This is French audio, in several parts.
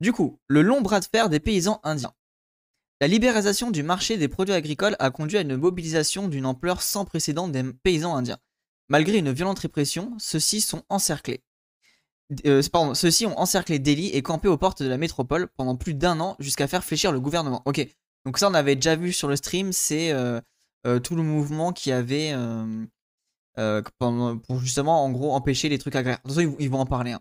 Du coup, le long bras de fer des paysans indiens. La libéralisation du marché des produits agricoles a conduit à une mobilisation d'une ampleur sans précédent des paysans indiens. Malgré une violente répression, ceux-ci sont encerclés. Euh, ceux-ci ont encerclé Delhi et campé aux portes de la métropole pendant plus d'un an jusqu'à faire fléchir le gouvernement. Ok, donc ça on avait déjà vu sur le stream, c'est euh, euh, tout le mouvement qui avait pour justement en gros empêcher les trucs agraires. De toute façon, ils, vont en parler. Hein.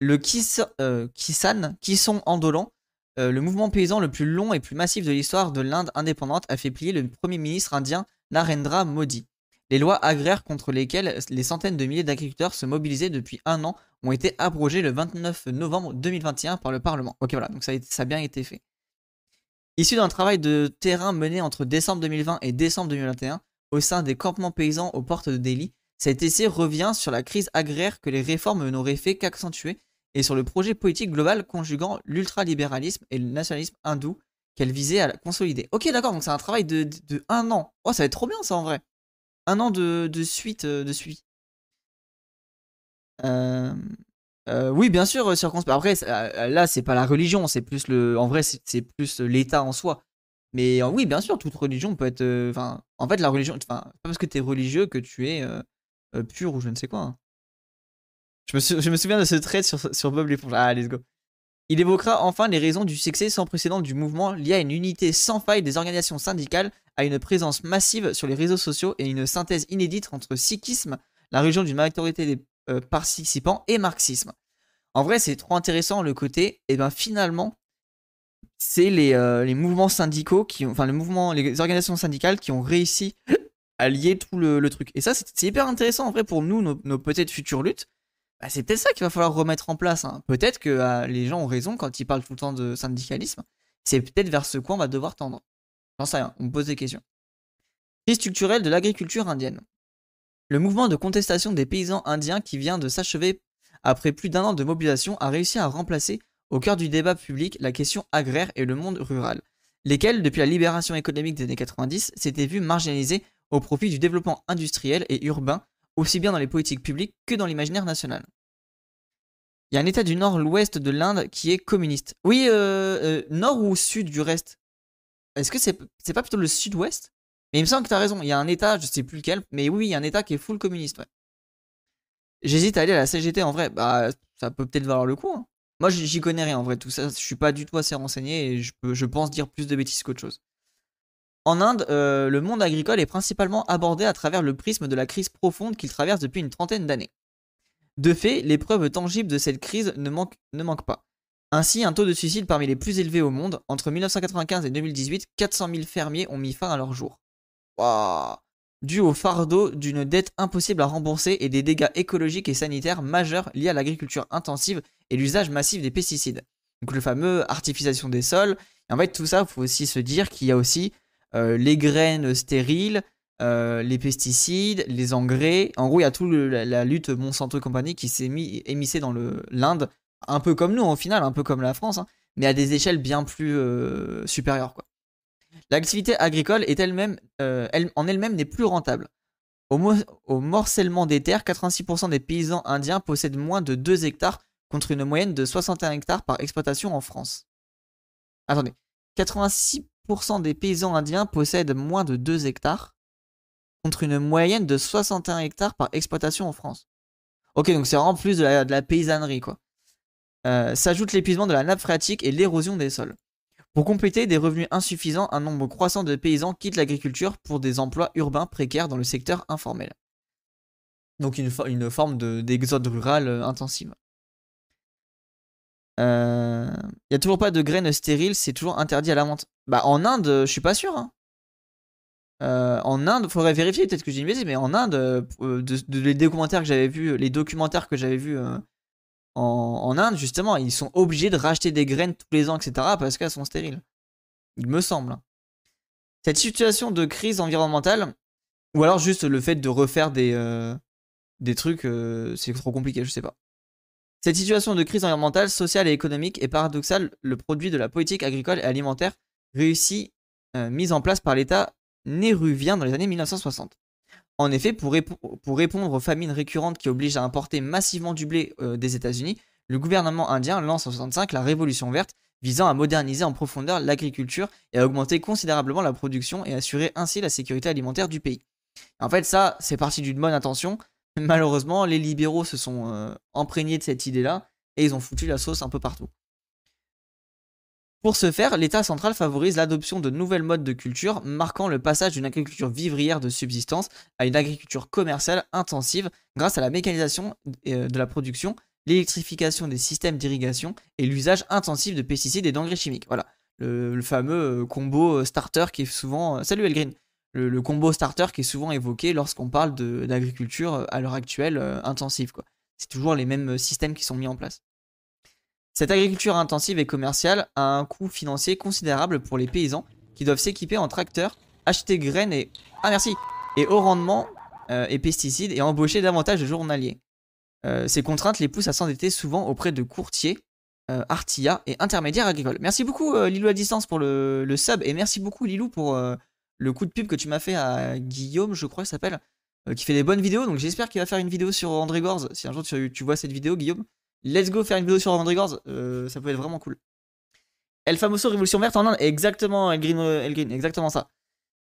Le Kisan, qui sont indolents, le mouvement paysan le plus long et plus massif de l'histoire de l'Inde indépendante, a fait plier le premier ministre indien Narendra Modi. Les lois agraires contre lesquelles les centaines de milliers d'agriculteurs se mobilisaient depuis un an ont été abrogées le 29 novembre 2021 par le Parlement. Ok, voilà, donc ça a, bien été fait. Issu d'un travail de terrain mené entre décembre 2020 et décembre 2021 au sein des campements paysans aux portes de Delhi, cet essai revient sur la crise agraire que les réformes n'auraient fait qu'accentuer et sur le projet politique global conjuguant l'ultralibéralisme et le nationalisme hindou qu'elle visait à consolider. Ok, d'accord, donc c'est un travail de, de, un an. Oh, ça va être trop bien ça en vrai un an de, suite euh, de suite. Euh, euh, oui, bien sûr, circonspect. Après, là, c'est pas la religion, c'est plus le. En vrai, c'est plus l'État en soi. Mais oui, bien sûr, toute religion peut être. Enfin, en fait, la religion. Enfin, pas parce que tu es religieux que tu es pur ou je ne sais quoi. Hein. Je, me souviens de ce trait sur, sur Bob l'éponge. Ah, let's go. Il évoquera enfin les raisons du succès sans précédent du mouvement lié à une unité sans faille des organisations syndicales, à une présence massive sur les réseaux sociaux et une synthèse inédite entre sikhisme, la religion d'une majorité des euh, participants, et marxisme. En vrai, c'est trop intéressant le côté, et eh bien finalement, c'est les, euh, les, mouvements syndicaux, qui ont, enfin les mouvements, les organisations syndicales qui ont réussi à lier tout le, truc. Et ça, c'est hyper intéressant en vrai pour nous, nos peut-être futures luttes, bah, c'est peut-être ça qu'il va falloir remettre en place. Hein. Peut-être que euh, les gens ont raison quand ils parlent tout le temps de syndicalisme. C'est peut-être vers ce coin on va devoir tendre. J'en sais rien, on me pose des questions. Crise structurelle de l'agriculture indienne. Le mouvement de contestation des paysans indiens qui vient de s'achever après plus d'un an de mobilisation a réussi à remplacer au cœur du débat public la question agraire et le monde rural, lesquels, depuis la libération économique des années 90, s'étaient vus marginalisés au profit du développement industriel et urbain aussi bien dans les politiques publiques que dans l'imaginaire national. Il y a un état du nord-ouest de l'Inde qui est communiste. Oui, euh, euh, nord ou sud du reste? Est-ce que c'est pas plutôt le sud-ouest? Mais il me semble que tu as raison, il y a un état, je sais plus lequel, mais oui, il y a un état qui est full communiste, J'hésite à aller à la CGT en vrai, bah ça peut peut-être valoir le coup. Hein. Moi j'y connais rien en vrai, tout ça, je suis pas du tout assez renseigné et je pense dire plus de bêtises qu'autre chose. En Inde, euh, le monde agricole est principalement abordé à travers le prisme de la crise profonde qu'il traverse depuis une trentaine d'années. De fait, les preuves tangibles de cette crise ne manquent, pas. Ainsi, un taux de suicide parmi les plus élevés au monde, entre 1995 et 2018, 400 000 fermiers ont mis fin à leur jour. Waouh Dû au fardeau d'une dette impossible à rembourser et des dégâts écologiques et sanitaires majeurs liés à l'agriculture intensive et l'usage massif des pesticides. Donc le fameux artificialisation des sols. Et en fait, tout ça, il faut aussi se dire qu'il y a aussi les graines stériles, euh, les pesticides, les engrais. En gros, il y a toute la, lutte Monsanto compagnie qui s'est mis émissée dans l'Inde, un peu comme nous au final, un peu comme la France, hein, mais à des échelles bien plus euh, supérieures. L'activité agricole est elle-même, elle, en elle-même n'est plus rentable. Au, au, morcellement des terres, 86% des paysans indiens possèdent moins de 2 hectares contre une moyenne de 61 hectares par exploitation en France. Attendez, 86 des paysans indiens possèdent moins de 2 hectares, contre une moyenne de 61 hectares par exploitation en France. Ok, donc c'est vraiment plus de la, paysannerie, quoi. Euh, s'ajoute l'épuisement de la nappe phréatique et l'érosion des sols. Pour compléter des revenus insuffisants, un nombre croissant de paysans quittent l'agriculture pour des emplois urbains précaires dans le secteur informel. Donc une, une forme d'exode rural euh, intensive. Il euh, n'y a toujours pas de graines stériles, c'est toujours interdit à la vente. Bah en Inde, je suis pas sûr. Hein. Euh, en Inde, faudrait vérifier, peut-être que j'ai une bêtise, mais en Inde, euh, de, les documentaires que j'avais vus, les documentaires que j'avais vus en, Inde, justement, ils sont obligés de racheter des graines tous les ans, etc., parce qu'elles sont stériles. Il me semble. Cette situation de crise environnementale, ou alors juste le fait de refaire des, des trucs, c'est trop compliqué, je sais pas. Cette situation de crise environnementale, sociale et économique est paradoxale, le produit de la politique agricole et alimentaire réussie euh, mise en place par l'État néruvien dans les années 1960. En effet, pour, répondre aux famines récurrentes qui obligent à importer massivement du blé euh, des États-Unis, le gouvernement indien lance en 65 la Révolution verte, visant à moderniser en profondeur l'agriculture et à augmenter considérablement la production et assurer ainsi la sécurité alimentaire du pays. En fait, ça, c'est parti d'une bonne intention. Malheureusement, les libéraux se sont euh, imprégnés de cette idée-là et ils ont foutu la sauce un peu partout. Pour ce faire, l'État central favorise l'adoption de nouvelles modes de culture, marquant le passage d'une agriculture vivrière de subsistance à une agriculture commerciale intensive grâce à la mécanisation euh, de la production, l'électrification des systèmes d'irrigation et l'usage intensif de pesticides et d'engrais chimiques. Voilà, le, fameux euh, combo starter qui est souvent... Salut le, combo starter qui est souvent évoqué lorsqu'on parle d'agriculture euh, à l'heure actuelle euh, intensive. C'est toujours les mêmes euh, systèmes qui sont mis en place. Cette agriculture intensive et commerciale a un coût financier considérable pour les paysans qui doivent s'équiper en tracteurs, acheter graines et ah merci et haut rendement et pesticides et embaucher davantage de journaliers. ces contraintes les poussent à s'endetter souvent auprès de courtiers, artillas et intermédiaires agricoles. Merci beaucoup Lilou à distance pour le, le, sub et merci beaucoup Lilou pour le coup de pub que tu m'as fait à Guillaume, je crois, s'appelle, euh, qui fait des bonnes vidéos. Donc j'espère qu'il va faire une vidéo sur André Gors. Si un jour tu, vois cette vidéo, Guillaume, let's go faire une vidéo sur André Gors. Euh, ça peut être vraiment cool. El Famoso Révolution Verte en Inde, exactement, El Green, Green exactement ça.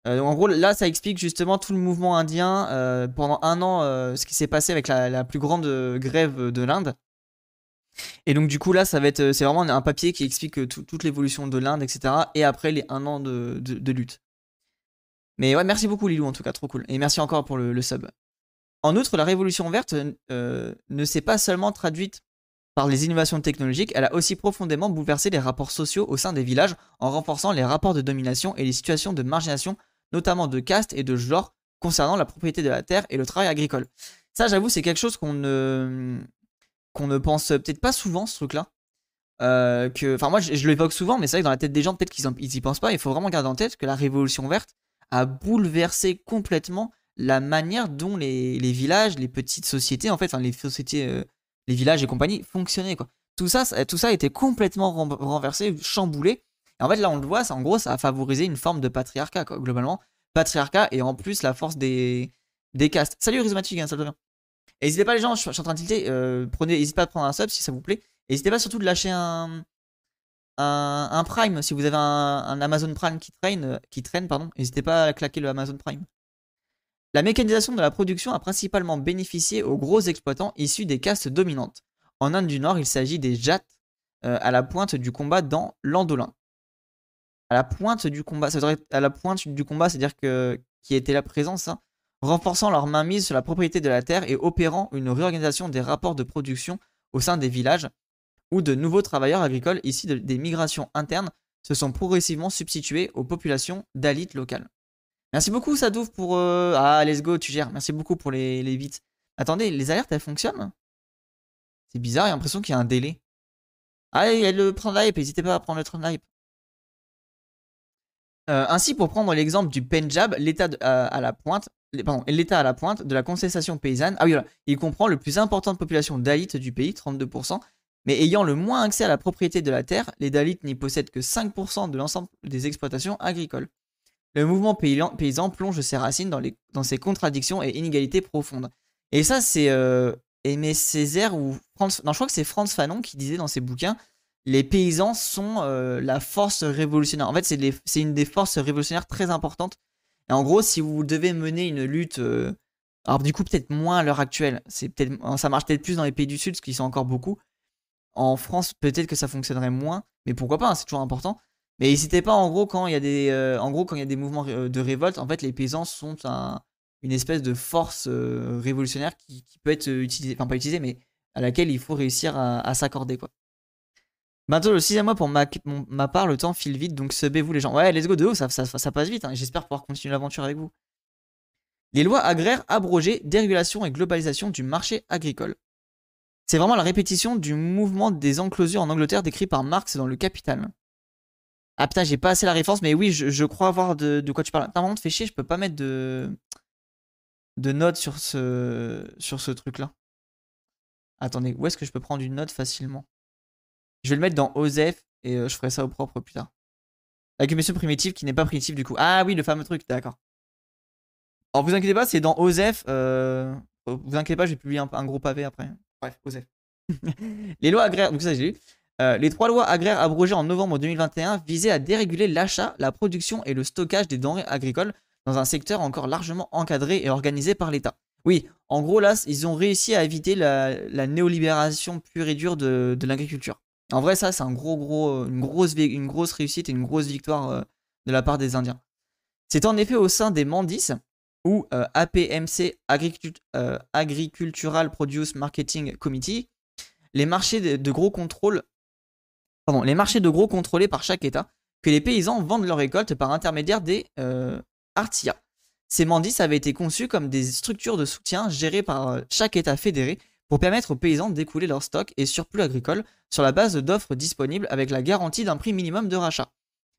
Euh, en gros, là, ça explique justement tout le mouvement indien pendant un an, ce qui s'est passé avec la, plus grande grève de l'Inde. Et donc, du coup, là, ça va être, c'est vraiment un papier qui explique toute l'évolution de l'Inde, etc. Et après les un an de lutte. Mais ouais, merci beaucoup Lilou en tout cas, trop cool. Et merci encore pour le, sub. En outre, la révolution verte euh, ne s'est pas seulement traduite par les innovations technologiques, elle a aussi profondément bouleversé les rapports sociaux au sein des villages en renforçant les rapports de domination et les situations de margination, notamment de caste et de genre, concernant la propriété de la terre et le travail agricole. Ça, j'avoue, c'est quelque chose qu'on ne, ne pense peut-être pas souvent, ce truc-là. Euh, que, enfin, moi, je, l'évoque souvent, mais c'est vrai que dans la tête des gens, peut-être qu'ils n'y pensent pas. Il faut vraiment garder en tête que la révolution verte, a bouleversé complètement la manière dont les, villages, les petites sociétés, en fait, les sociétés, euh, les villages et compagnie fonctionnaient quoi. Tout ça, tout ça été complètement renversé, chamboulé. En fait, là, on le voit, ça, en gros, ça a favorisé une forme de patriarcat, quoi, globalement. Patriarcat et en plus la force des, des castes. Salut Rhizomatic, hein, ça te N'hésitez pas les gens, je, suis en train de tilter, euh, prenez, n'hésitez pas à prendre un sub si ça vous plaît. N'hésitez pas surtout de lâcher un, un, Prime, si vous avez un, Amazon Prime qui traîne, qui traîne pardon, n'hésitez pas à claquer le Amazon Prime. La mécanisation de la production a principalement bénéficié aux gros exploitants issus des castes dominantes. En Inde du Nord, il s'agit des Jats euh, à la pointe du combat dans l'Andolin. À la pointe du combat, ça à la pointe du combat, c'est-à-dire que qui était la présence, hein, renforçant leur mainmise sur la propriété de la terre et opérant une réorganisation des rapports de production au sein des villages où de nouveaux travailleurs agricoles issus des migrations internes se sont progressivement substitués aux populations d'alites locales. Merci beaucoup Sadouf pour... Euh, ah, let's go, tu gères. Merci beaucoup pour les, les bits. Attendez, les alertes, elles fonctionnent? C'est bizarre, j'ai l'impression qu'il y a un délai. Ah, il y le train de n'hésitez pas à prendre le train de euh, ainsi, pour prendre l'exemple du Pendjab, l'État à la pointe, l'État à la pointe de la contestation paysanne, ah oui, voilà, il comprend le plus importante population d'alites du pays, 32%, mais ayant le moins accès à la propriété de la terre, les Dalits n'y possèdent que 5% de l'ensemble des exploitations agricoles. Le mouvement paysan plonge ses racines dans, ses contradictions et inégalités profondes. Et ça, c'est euh, Aimé Césaire ou France, non, je crois que c'est Franz Fanon qui disait dans ses bouquins les paysans sont euh, la force révolutionnaire. En fait, c'est une des forces révolutionnaires très importantes. Et en gros, si vous devez mener une lutte, euh, alors du coup peut-être moins à l'heure actuelle, c'est peut-être ça marche peut-être plus dans les pays du sud, parce qu'ils sont encore beaucoup. En France, peut-être que ça fonctionnerait moins, mais pourquoi pas, hein, c'est toujours important. Mais n'hésitez pas, en gros, quand il y a des, euh, en gros, quand il y a des mouvements euh, de révolte, en fait, les paysans sont une espèce de force euh, révolutionnaire qui, peut être utilisée, enfin pas utilisée, mais à laquelle il faut réussir à, s'accorder, quoi. Bientôt le sixième mois pour ma, ma, part, le temps file vite, donc subez-vous les gens. Ouais, let's go de haut, ça, ça, passe vite, hein, j'espère pouvoir continuer l'aventure avec vous. Les lois agraires abrogées, dérégulation et globalisation du marché agricole. C'est vraiment la répétition du mouvement des enclosures en Angleterre décrit par Marx dans Le Capital. Ah putain, j'ai pas assez la référence, mais oui, je, crois voir de, quoi tu parles. T'as vraiment te fait chier, je peux pas mettre de, de notes sur ce, sur ce truc-là. Attendez, où est-ce que je peux prendre une note facilement? Je vais le mettre dans OSEF et euh, je ferai ça au propre plus tard. L'accumulation primitive qui n'est pas primitive du coup. Ah oui, le fameux truc, d'accord. Alors vous inquiétez pas, c'est dans OSEF. Euh, vous inquiétez pas, je vais publier un, un gros pavé après. Bref, Osef. les lois agraires, donc ça j'ai lu. Euh, les trois lois agraires abrogées en novembre 2021 visaient à déréguler l'achat, la production et le stockage des denrées agricoles dans un secteur encore largement encadré et organisé par l'État. Oui, en gros là, ils ont réussi à éviter la, néolibération pure et dure de, l'agriculture. En vrai, ça, c'est un gros, une grosse, réussite et une grosse victoire euh, de la part des Indiens. C'est en effet au sein des Mandis, ou euh, APMC Agricultural Produce Marketing Committee, les marchés de, gros contrôle les marchés de gros contrôlés par chaque État, que les paysans vendent leurs récoltes par intermédiaire des euh, Artia. Ces mandis avaient été conçus comme des structures de soutien gérées par euh, chaque État fédéré pour permettre aux paysans d'écouler leurs stocks et surplus agricoles sur la base d'offres disponibles avec la garantie d'un prix minimum de rachat,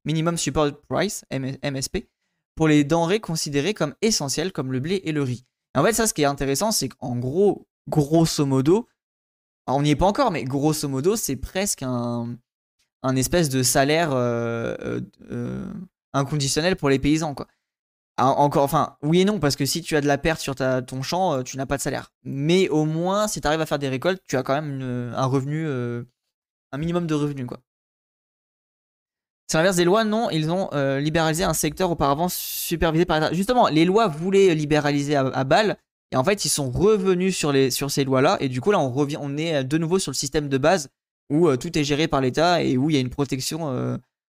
minimum support price, MSP, pour les denrées considérées comme essentielles comme le blé et le riz. en fait, ça, ce qui est intéressant, c'est qu'en gros, grosso modo, on n'y est pas encore, mais grosso modo, c'est presque un, un espèce de salaire euh, euh, euh, inconditionnel pour les paysans, quoi. Ah, encore, enfin, oui et non, parce que si tu as de la perte sur ta, ton champ, tu n'as pas de salaire. Mais au moins, si tu arrives à faire des récoltes, tu as quand même un revenu, un minimum de revenus, quoi. C'est l'inverse des lois, non, ils ont libéralisé un secteur auparavant supervisé par l'État. Justement, les lois voulaient libéraliser à, à et en fait, ils sont revenus sur, les, sur ces lois-là, et du coup, là, on, revient, on est de nouveau sur le système de base où euh, tout est géré par l'État et où il y a une protection euh,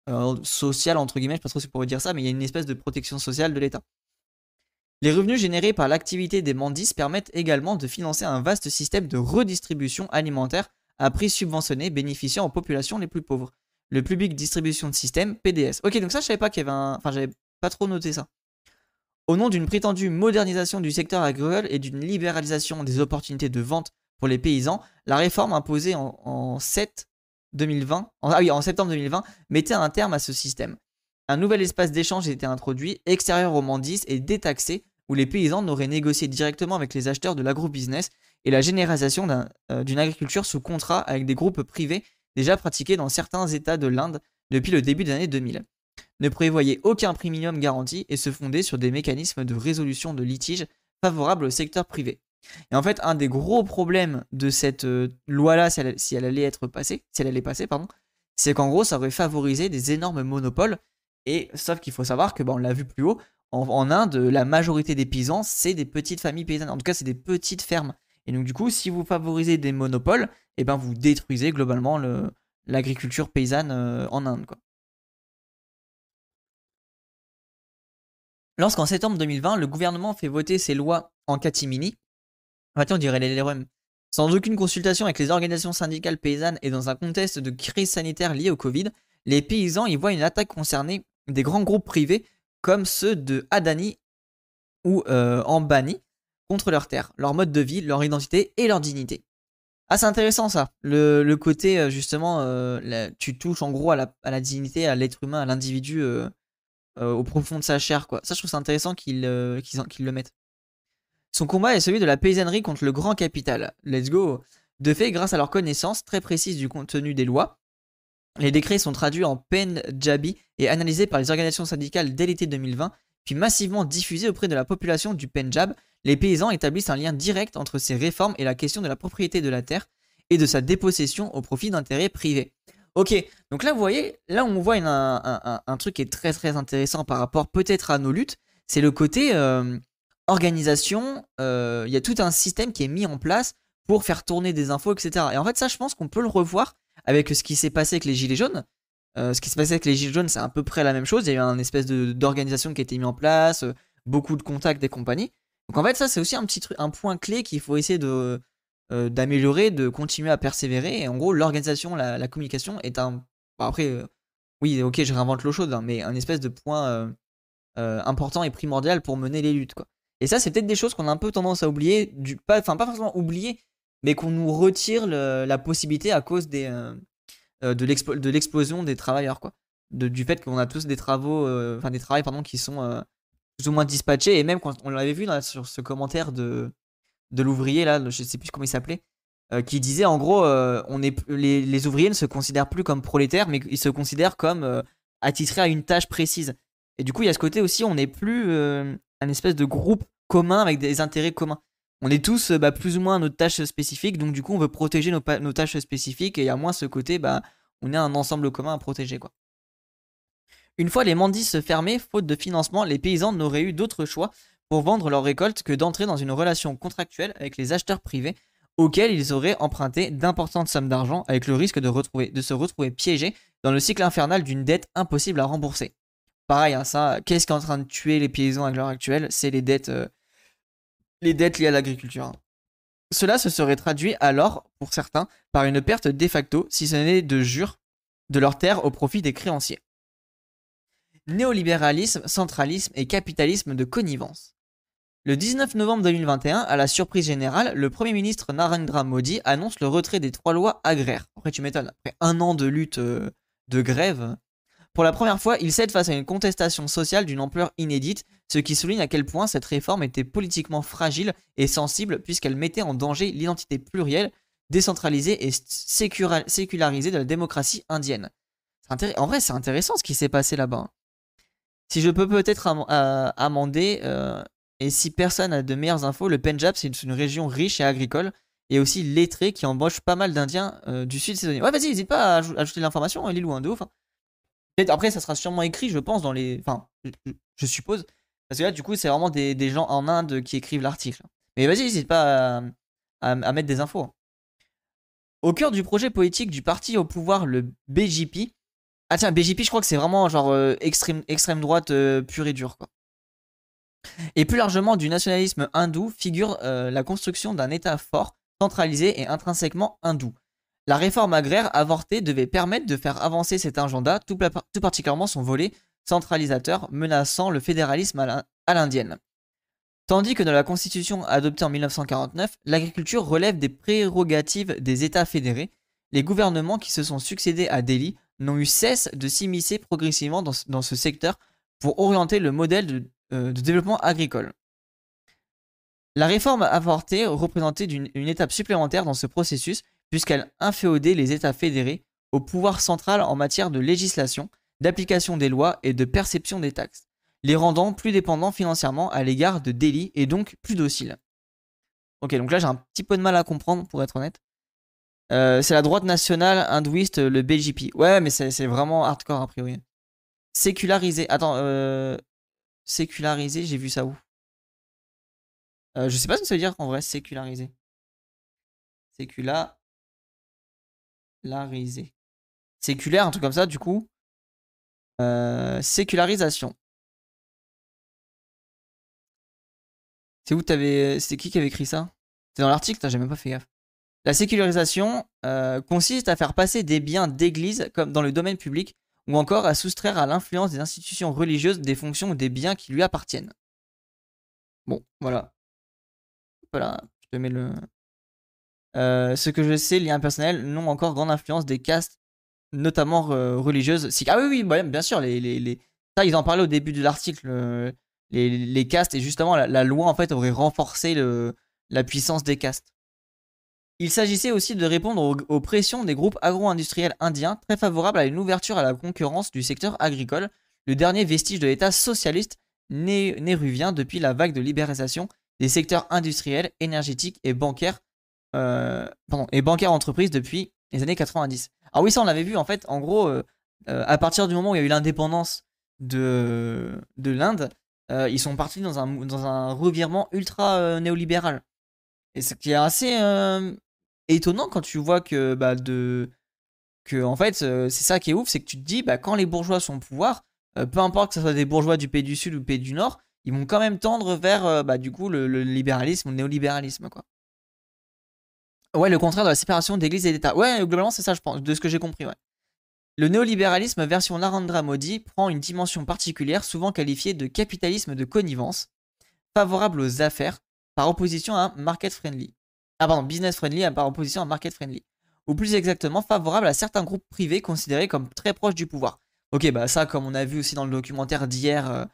euh, sociale, entre guillemets, je ne sais pas trop si pourrait dire ça, mais il y a une espèce de protection sociale de l'État. Les revenus générés par l'activité des mandis permettent également de financer un vaste système de redistribution alimentaire à prix subventionné bénéficiant aux populations les plus pauvres. Le Public Distribution de Système, PDS. Ok, donc ça, je savais pas qu'il y avait un. Enfin, j'avais pas trop noté ça. Au nom d'une prétendue modernisation du secteur agricole et d'une libéralisation des opportunités de vente pour les paysans, la réforme imposée en, 7 2020, ah septembre 2020 mettait un terme à ce système. Un nouvel espace d'échange était introduit, extérieur au Mandis et détaxé, où les paysans n'auraient négocié directement avec les acheteurs de l'agrobusiness et la généralisation euh, d'une agriculture sous contrat avec des groupes privés déjà pratiqués dans certains États de l'Inde depuis le début des années 2000. Ne prévoyait aucun prix minimum garanti et se fondait sur des mécanismes de résolution de litiges favorables au secteur privé. Et en fait, un des gros problèmes de cette euh, loi-là, si, elle, allait être passée, si elle allait passer, pardon, c'est qu'en gros, ça aurait favorisé des énormes monopoles. Et sauf qu'il faut savoir que, bah, on l'a vu plus haut, en, Inde, la majorité des paysans, c'est des petites familles paysannes. En tout cas, c'est des petites fermes. Et donc, du coup, si vous favorisez des monopoles, eh ben, vous détruisez globalement l'agriculture paysanne euh, en Inde. Quoi. Lorsqu'en septembre 2020, le gouvernement fait voter ces lois en catimini, on dirait les LRM. Sans aucune consultation avec les organisations syndicales paysannes et dans un contexte de crise sanitaire liée au Covid, les paysans y voient une attaque concernée des grands groupes privés comme ceux de Adani ou euh, Ambani contre leurs terres, leur mode de vie, leur identité et leur dignité. Ah, c'est intéressant ça. Le, côté, euh, justement, euh, tu touches en gros à la, dignité, à l'être humain, à l'individu au profond de sa chair, quoi. Ça, je trouve ça intéressant qu'ils le mettent. Son combat est celui de la paysannerie contre le grand capital. Let's go De fait, grâce à leur connaissance très précise du contenu des lois, les décrets sont traduits en Jabi et analysés par les organisations syndicales dès l'été 2020, puis massivement diffusés auprès de la population du Pendjab. Les paysans établissent un lien direct entre ces réformes et la question de la propriété de la terre et de sa dépossession au profit d'intérêts privés. Ok, donc là vous voyez, là on voit un, truc qui est très très intéressant par rapport peut-être à nos luttes, c'est le côté euh, organisation, euh, il y a tout un système qui est mis en place pour faire tourner des infos, etc. Et en fait, ça, je pense qu'on peut le revoir avec ce qui s'est passé avec les Gilets jaunes. Euh, ce qui s'est passé avec les Gilets jaunes, c'est à peu près la même chose. Il y a eu un espèce d'organisation qui a été mis en place, euh, beaucoup de contacts des compagnies. Donc en fait, ça, c'est aussi un petit un point clé qu'il faut essayer de d'améliorer, de continuer à persévérer. Et en gros, l'organisation, la, communication est un. après, oui, ok, je réinvente l'eau chaude, hein, mais un espèce de point important et primordial pour mener les luttes, quoi. Et ça, c'est peut-être des choses qu'on a un peu tendance à oublier, du, pas, enfin pas forcément oublier, mais qu'on nous retire la possibilité à cause des, euh, euh, de l'explosion des travailleurs, quoi. du fait qu'on a tous des travaux, euh, enfin des travails pardon, qui sont plus ou moins dispatchés, et même quand on l'avait vu sur ce commentaire de, de l'ouvrier, là, je sais plus comment il s'appelait, qui disait en gros, on est, les, les, ouvriers ne se considèrent plus comme prolétaires, mais ils se considèrent comme attitrés à une tâche précise. Et du coup, il y a ce côté aussi, on n'est plus un espèce de groupe commun avec des intérêts communs. on est tous bah, plus ou moins à notre tâche spécifique, donc du coup on veut protéger nos, tâches spécifiques et à moins ce côté, bah, on est un ensemble commun à protéger. Une fois les mandis fermés, faute de financement, les paysans n'auraient eu d'autre choix pour vendre leurs récoltes que d'entrer dans une relation contractuelle avec les acheteurs privés auxquels ils auraient emprunté d'importantes sommes d'argent avec le risque de se retrouver piégés dans le cycle infernal d'une dette impossible à rembourser. Pareil, hein, ça, qu'est-ce qui est en train de tuer les paysans à l'heure actuelle? C'est les dettes, euh, les dettes liées à l'agriculture. Hein. Cela se serait traduit alors, pour certains, par une perte de facto, si ce n'est de jure, de leurs terres au profit des créanciers néolibéralisme, centralisme et capitalisme de connivence. Le 19 novembre 2021, à la surprise générale, le Premier ministre Narendra Modi annonce le retrait des trois lois agraires. Après, tu m'étonnes, après un an de lutte euh, de grève, pour la première fois, il cède face à une contestation sociale d'une ampleur inédite, ce qui souligne à quel point cette réforme était politiquement fragile et sensible puisqu'elle mettait en danger l'identité plurielle, décentralisée et sécularisée de la démocratie indienne. En vrai, c'est intéressant ce qui s'est passé là-bas. Hein. Si je peux peut-être amender, euh, et si personne n'a de meilleures infos, le Punjab, c'est une, région riche et agricole, et aussi lettrée qui embauche pas mal d'Indiens euh, du sud saisonnier. Ouais, vas-y, n'hésite pas à ajouter l'information, il est loin de ouf. Hein. Après, ça sera sûrement écrit, je pense, dans les. Enfin, je, suppose. Parce que là, du coup, c'est vraiment des, gens en Inde qui écrivent l'article. Mais vas-y, n'hésite pas à, mettre des infos. Au cœur du projet politique du parti au pouvoir, le BJP, ah tiens, BJP, je crois que c'est vraiment genre euh, extrême, extrême droite euh, pure et dure, quoi. Et plus largement, du nationalisme hindou figure euh, la construction d'un État fort, centralisé et intrinsèquement hindou. La réforme agraire avortée devait permettre de faire avancer cet agenda, tout, particulièrement son volet centralisateur, menaçant le fédéralisme à l'indienne. Tandis que dans la constitution adoptée en 1949, l'agriculture relève des prérogatives des États fédérés, les gouvernements qui se sont succédés à Delhi n'ont eu cesse de s'immiscer progressivement dans, ce secteur pour orienter le modèle de, euh, développement agricole. La réforme apportée représentait une étape supplémentaire dans ce processus puisqu'elle inféodait les États fédérés au pouvoir central en matière de législation, d'application des lois et de perception des taxes, les rendant plus dépendants financièrement à l'égard de Delhi et donc plus dociles. Ok, donc là j'ai un petit peu de mal à comprendre pour être honnête. Euh, c'est la droite nationale hindouiste, le BJP. Ouais, mais c'est vraiment hardcore a priori. Sécularisé. Attends, euh... sécularisé, j'ai vu ça où? Euh, Je sais pas ce que ça veut dire en vrai, sécularisé. Sécularisé. Séculaire, un truc comme ça, du coup. Euh, sécularisation. C'est où t'avais. C'est qui qui avait écrit ça? C'est dans l'article, j'ai même pas fait gaffe. La sécularisation euh, consiste à faire passer des biens d'église comme dans le domaine public ou encore à soustraire à l'influence des institutions religieuses des fonctions ou des biens qui lui appartiennent. Bon, voilà. Voilà, je te mets le. Euh, ce que je sais, liens personnels n'ont encore grande influence des castes, notamment euh, religieuses. Ah oui, oui, bah, bien sûr, les, ils en parlaient au début de l'article. les, castes, et justement, la, loi, en fait, aurait renforcé la puissance des castes. Il s'agissait aussi de répondre aux, pressions des groupes agro-industriels indiens très favorables à une ouverture à la concurrence du secteur agricole, le dernier vestige de l'État socialiste néruvien depuis la vague de libéralisation des secteurs industriels, énergétiques et bancaires, euh, et bancaires entreprises depuis les années 90. Ah oui, ça on l'avait vu en fait, en gros, euh, euh, à partir du moment où il y a eu l'indépendance de, de l'Inde, ils sont partis dans un, dans un revirement ultra néolibéral. Et ce qui est assez étonnant quand tu vois que, bah, de, que en fait, c'est ça qui est ouf, c'est que tu te dis, bah, quand les bourgeois sont au pouvoir, peu importe que ce soit des bourgeois du pays du Sud ou du pays du Nord, ils vont quand même tendre vers, bah, du coup, le, libéralisme ou le néolibéralisme, quoi. Ouais, le contraire de la séparation d'église et d'État. Ouais, globalement, c'est ça, je pense, de ce que j'ai compris. Le néolibéralisme version Narendra Modi prend une dimension particulière, souvent qualifiée de capitalisme de connivence, favorable aux affaires, par opposition à market friendly. Ah pardon, business friendly par opposition à market friendly. Ou plus exactement, favorable à certains groupes privés considérés comme très proches du pouvoir. Ok, bah ça, comme on a vu aussi dans le documentaire d'hier euh,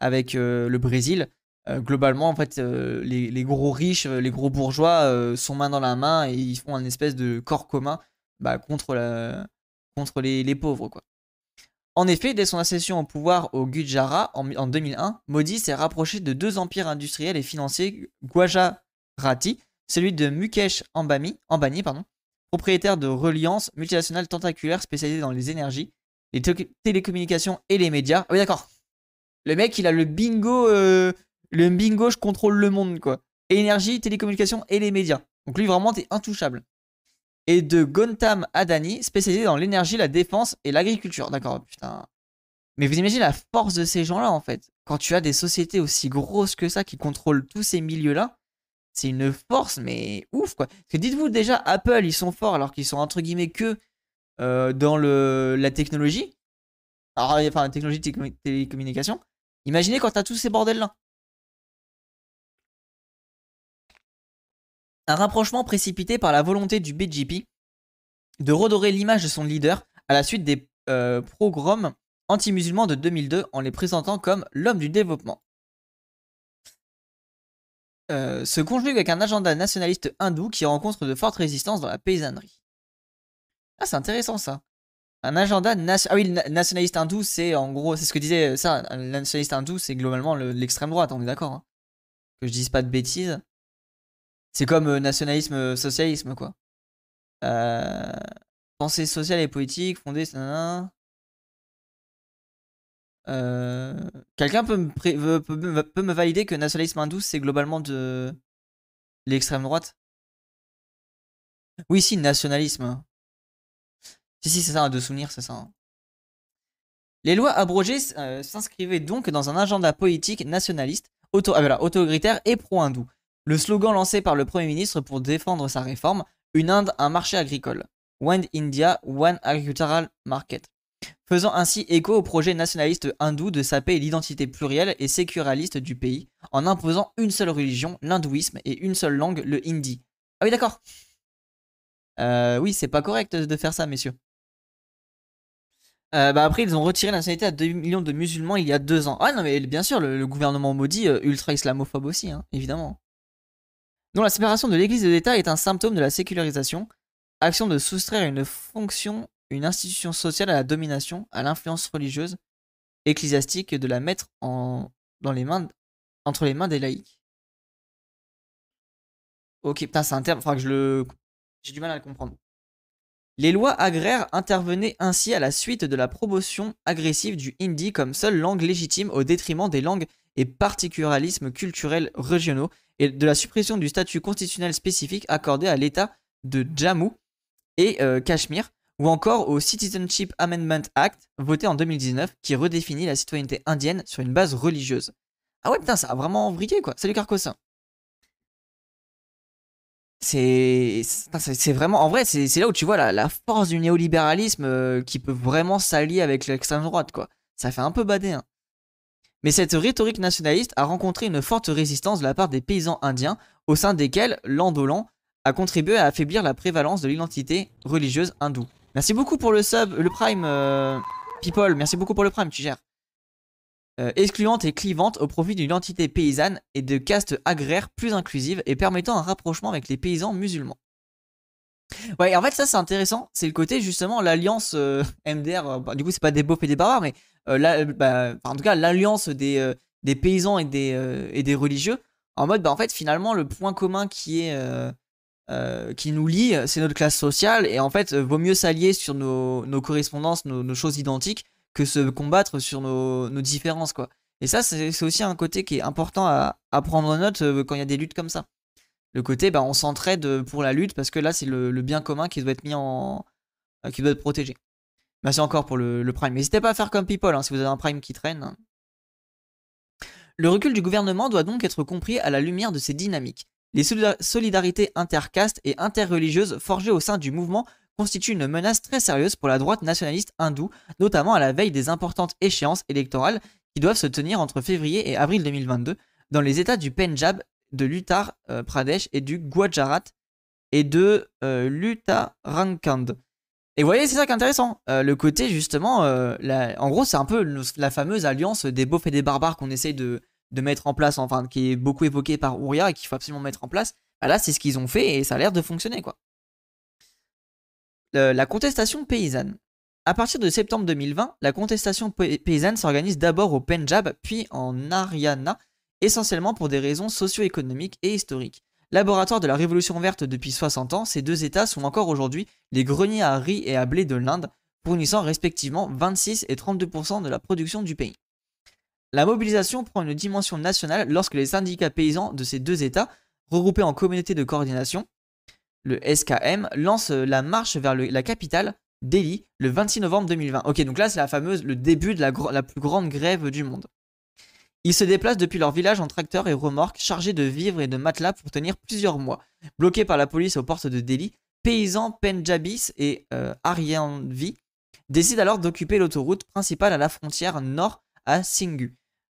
avec euh, le Brésil, globalement, en fait, les, gros riches, les gros bourgeois sont main dans la main et ils font un espèce de corps commun bah, contre, les, pauvres. En effet, dès son accession au pouvoir au Gujarat en, 2001, Modi s'est rapproché de deux empires industriels et financiers, Gwaja Rathi, celui de Mukesh Ambani, pardon, propriétaire de Reliance multinationale tentaculaire spécialisée dans les énergies, les télécommunications et les médias. Ah oui, d'accord. Le mec, il a le bingo, euh, le bingo, je contrôle le monde, quoi. Énergie, télécommunications et les médias. Donc lui, vraiment, t'es intouchable. Et de Gontam Adani, spécialisé dans l'énergie, la défense et l'agriculture. D'accord, putain. Mais vous imaginez la force de ces gens-là, en fait. Quand tu as des sociétés aussi grosses que ça qui contrôlent tous ces milieux-là, c'est une force, mais ouf, quoi. Parce que dites-vous déjà, Apple, ils sont forts alors qu'ils sont entre guillemets que euh, dans le, la technologie. Alors, enfin, la technologie de télécommunication. Imaginez quand t'as tous ces bordels-là. Un rapprochement précipité par la volonté du BGP de redorer l'image de son leader à la suite des euh, programmes anti-musulmans de 2002 en les présentant comme l'homme du développement. Euh, se conjugue avec un agenda nationaliste hindou qui rencontre de fortes résistances dans la paysannerie. Ah, c'est intéressant ça. Un agenda ah nationaliste hindou, c'est en gros, c'est ce que disait ça. Un nationaliste hindou, c'est globalement l'extrême droite, on est d'accord. Hein. que je dise pas de bêtises. C'est comme euh, nationalisme, euh, socialisme, quoi. pensée sociale et politique fondée. Euh, quelqu'un peut me, valider que nationalisme hindou, c'est globalement de l'extrême droite? Oui, si, nationalisme. Si, si, c'est ça, de souvenir, c'est ça. Hein. Les lois abrogées euh, s'inscrivaient donc dans un agenda politique nationaliste, auto ah, autoritaire et pro-hindou. Le slogan lancé par le Premier ministre pour défendre sa réforme, une Inde, un marché agricole. One India, One Agricultural Market faisant ainsi écho au projet nationaliste hindou de saper l'identité plurielle et sécuraliste du pays, en imposant une seule religion, l'hindouisme, et une seule langue, le hindi. Ah oui, d'accord. Euh, oui, c'est pas correct de faire ça, messieurs. Euh, bah après, ils ont retiré la nationalité à 2 millions de musulmans il y a deux ans. Ah non, mais bien sûr, le, gouvernement maudit, euh, ultra-islamophobe aussi, hein, évidemment. Donc la séparation de l'Église et de l'État est un symptôme de la sécularisation, action de soustraire une fonction une institution sociale à la domination, à l'influence religieuse, ecclésiastique, de la mettre en, dans les mains, entre les mains des laïcs. Ok, putain, c'est un terme, que je le. J'ai du mal à le comprendre. Les lois agraires intervenaient ainsi à la suite de la promotion agressive du hindi comme seule langue légitime au détriment des langues et particularismes culturels régionaux et de la suppression du statut constitutionnel spécifique accordé à l'État de Jammu et euh, Cachemire, ou encore au Citizenship Amendment Act, voté en 2019, qui redéfinit la citoyenneté indienne sur une base religieuse. Ah ouais, putain, ça a vraiment vrillé, quoi. Salut Carcos. C'est c'est vraiment en vrai c'est là où tu vois la, force du néolibéralisme euh, qui peut vraiment s'allier avec l'extrême droite quoi ça fait un peu bader hein. Mais cette rhétorique nationaliste a rencontré une forte résistance de la part des paysans indiens au sein desquels l'Andolan a contribué à affaiblir la prévalence de l'identité religieuse hindoue Merci beaucoup pour le sub, le prime, euh, people. Merci beaucoup pour le prime, tu gères. Euh, excluante et clivante au profit d'une identité paysanne et de caste agraire plus inclusive et permettant un rapprochement avec les paysans musulmans. Ouais, en fait, ça c'est intéressant. C'est le côté justement l'alliance euh, MDR. Bah, du coup, c'est pas des beaufs et des barbares, mais bah, en tout cas, l'alliance des, des paysans et des, et des religieux. En mode, bah, en fait, finalement, le point commun qui est euh, qui nous lie, c'est notre classe sociale, et en fait, vaut mieux s'allier sur nos, correspondances, nos, choses identiques, que se combattre sur nos, différences, quoi. Et ça, c'est aussi un côté qui est important à, prendre en note euh, quand il y a des luttes comme ça. Le côté, bah, on s'entraide pour la lutte, parce que là, c'est le, bien commun qui doit être mis en... Euh, qui doit être protégé. Merci encore pour le, prime. N'hésitez pas à faire comme People, hein, si vous avez un prime qui traîne. Le recul du gouvernement doit donc être compris à la lumière de ces dynamiques. Les solidarités intercastes et interreligieuses forgées au sein du mouvement constituent une menace très sérieuse pour la droite nationaliste hindoue, notamment à la veille des importantes échéances électorales qui doivent se tenir entre février et avril 2022 dans les États du Punjab, de l'Uttar euh, Pradesh et du Gujarat et de euh. Et vous voyez, c'est ça qui est intéressant. Euh, le côté, justement, en gros, c'est un peu la fameuse alliance des beaufs et des barbares qu'on essaye de, mettre en place, enfin qui est beaucoup évoqué par Ouria et qu'il faut absolument mettre en place, bah là c'est ce qu'ils ont fait et ça a l'air de fonctionner quoi. la contestation paysanne. À partir de septembre 2020, la contestation paysanne s'organise d'abord au Punjab puis en Haryana, essentiellement pour des raisons socio-économiques et historiques. Laboratoire de la Révolution verte depuis 60 ans, ces deux États sont encore aujourd'hui les greniers à riz et à blé de l'Inde, fournissant respectivement 26 et 32% de la production du pays. La mobilisation prend une dimension nationale lorsque les syndicats paysans de ces deux États, regroupés en communauté de coordination, le SKM, lancent la marche vers la capitale, Delhi, le 26 novembre 2020. Ok, donc là c'est la fameuse, le début de la plus grande grève du monde. Ils se déplacent depuis leur village en tracteur et remorque, chargés de vivres et de matelas pour tenir plusieurs mois. Bloqués par la police aux portes de Delhi, paysans Penjabis et euh, Aryanvi décident alors d'occuper l'autoroute principale à la frontière nord à Singhu.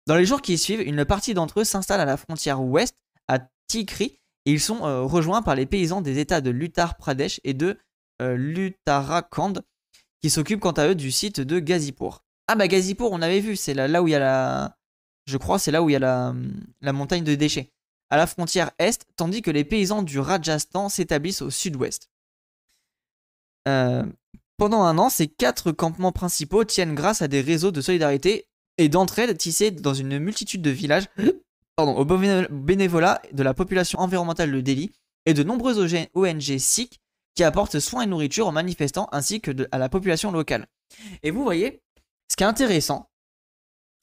Dans les jours qui suivent, une partie d'entre eux s'installe à la frontière ouest à Tikri et ils sont euh, rejoints par les paysans des États de l'Uttar Pradesh et de euh, qui s'occupent quant à eux du site de Gazipur. Ah bah Gazipur, on avait vu, c'est là où il y a la, je crois, c'est là où il y a la, montagne de déchets, à la frontière est, tandis que les paysans du Rajasthan s'établissent au sud-ouest. Euh, pendant un an, ces quatre campements principaux tiennent grâce à des réseaux de solidarité et d'entraide tissés dans une multitude de villages au bénévolat de la population environnementale de Delhi et de nombreuses ONG Sikh qui apportent soins et nourriture aux manifestants ainsi que à la population locale. Et vous voyez, ce qui est intéressant,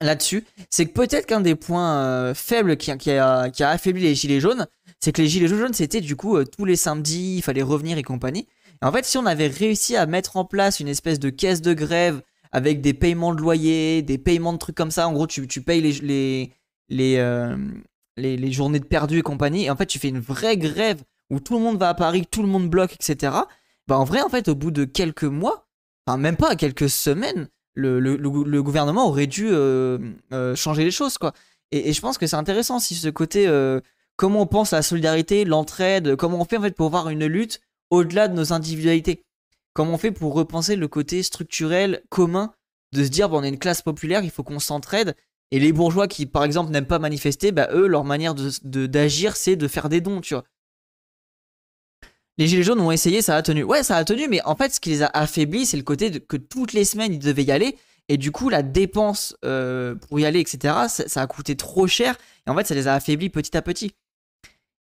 là-dessus, c'est que peut-être qu'un des points euh, faibles qui, a, affaibli les gilets jaunes, c'est que les gilets jaunes, c'était du coup euh, tous les samedis, il fallait revenir et compagnie. Et en fait, si on avait réussi à mettre en place une espèce de caisse de grève avec des paiements de loyer, des paiements de trucs comme ça, en gros, tu, payes les, euh, les, les, journées de perdu et compagnie, et en fait, tu fais une vraie grève où tout le monde va à Paris, tout le monde bloque, etc. Bah, en vrai, en fait, au bout de quelques mois, enfin, même pas quelques semaines, le, gouvernement aurait dû euh, euh, changer les choses, quoi. Et, je pense que c'est intéressant si ce côté, euh, comment on pense à la solidarité, l'entraide, comment on fait en fait pour voir une lutte au-delà de nos individualités. Comment on fait pour repenser le côté structurel commun de se dire, bon, on est une classe populaire, il faut qu'on s'entraide. Et les bourgeois qui, par exemple, n'aiment pas manifester, bah, eux, leur manière d'agir, de, d'agir c'est de faire des dons, tu vois. Les Gilets jaunes ont essayé, ça a tenu. Ouais, ça a tenu, mais en fait, ce qui les a affaiblis, c'est le côté que toutes les semaines, ils devaient y aller. Et du coup, la dépense euh, pour y aller, etc., ça, a coûté trop cher. Et en fait, ça les a affaiblis petit à petit.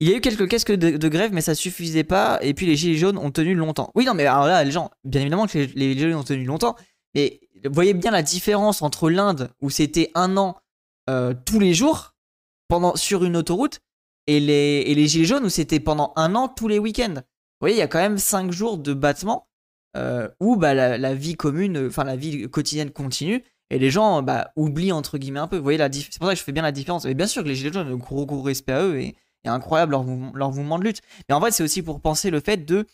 Il y a eu quelques casques de, grève, mais ça suffisait pas. Et puis les Gilets jaunes ont tenu longtemps. Oui, non, mais alors là, les gens, bien évidemment que les, Gilets jaunes ont tenu longtemps. Mais voyez bien la différence entre l'Inde, où c'était un an euh, tous les jours, pendant, sur une autoroute, et les Gilets jaunes, où c'était pendant un an tous les week-ends voyez, il y a quand même 5 jours de battement euh, où bah, la, vie commune, enfin la vie quotidienne continue et les gens bah, oublient entre guillemets un peu. Vous voyez, c'est pour ça que je fais bien la différence. Mais bien sûr que les Gilets jaunes, gros gros respect à eux et, incroyable leur, leur mouvement de lutte. Mais en fait, c'est aussi pour penser le fait de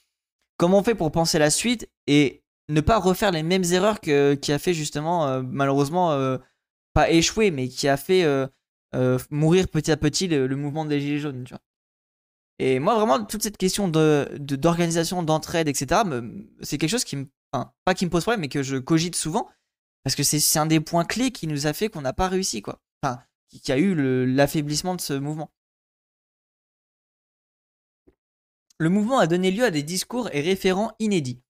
comment on fait pour penser la suite et ne pas refaire les mêmes erreurs que, qui a fait justement, euh, malheureusement, euh, pas échouer, mais qui a fait mourir petit à petit le, le mouvement des Gilets jaunes. Tu vois. Et moi, vraiment, toute cette question de, d'organisation, d'entraide, etc., c'est quelque chose qui me. Enfin, pas qui me pose problème, mais que je cogite souvent. Parce que c'est, un des points clés qui nous a fait qu'on n'a pas réussi, quoi. Enfin, qui, a eu l'affaiblissement de ce mouvement. Le mouvement a donné lieu à des discours et référents inédits.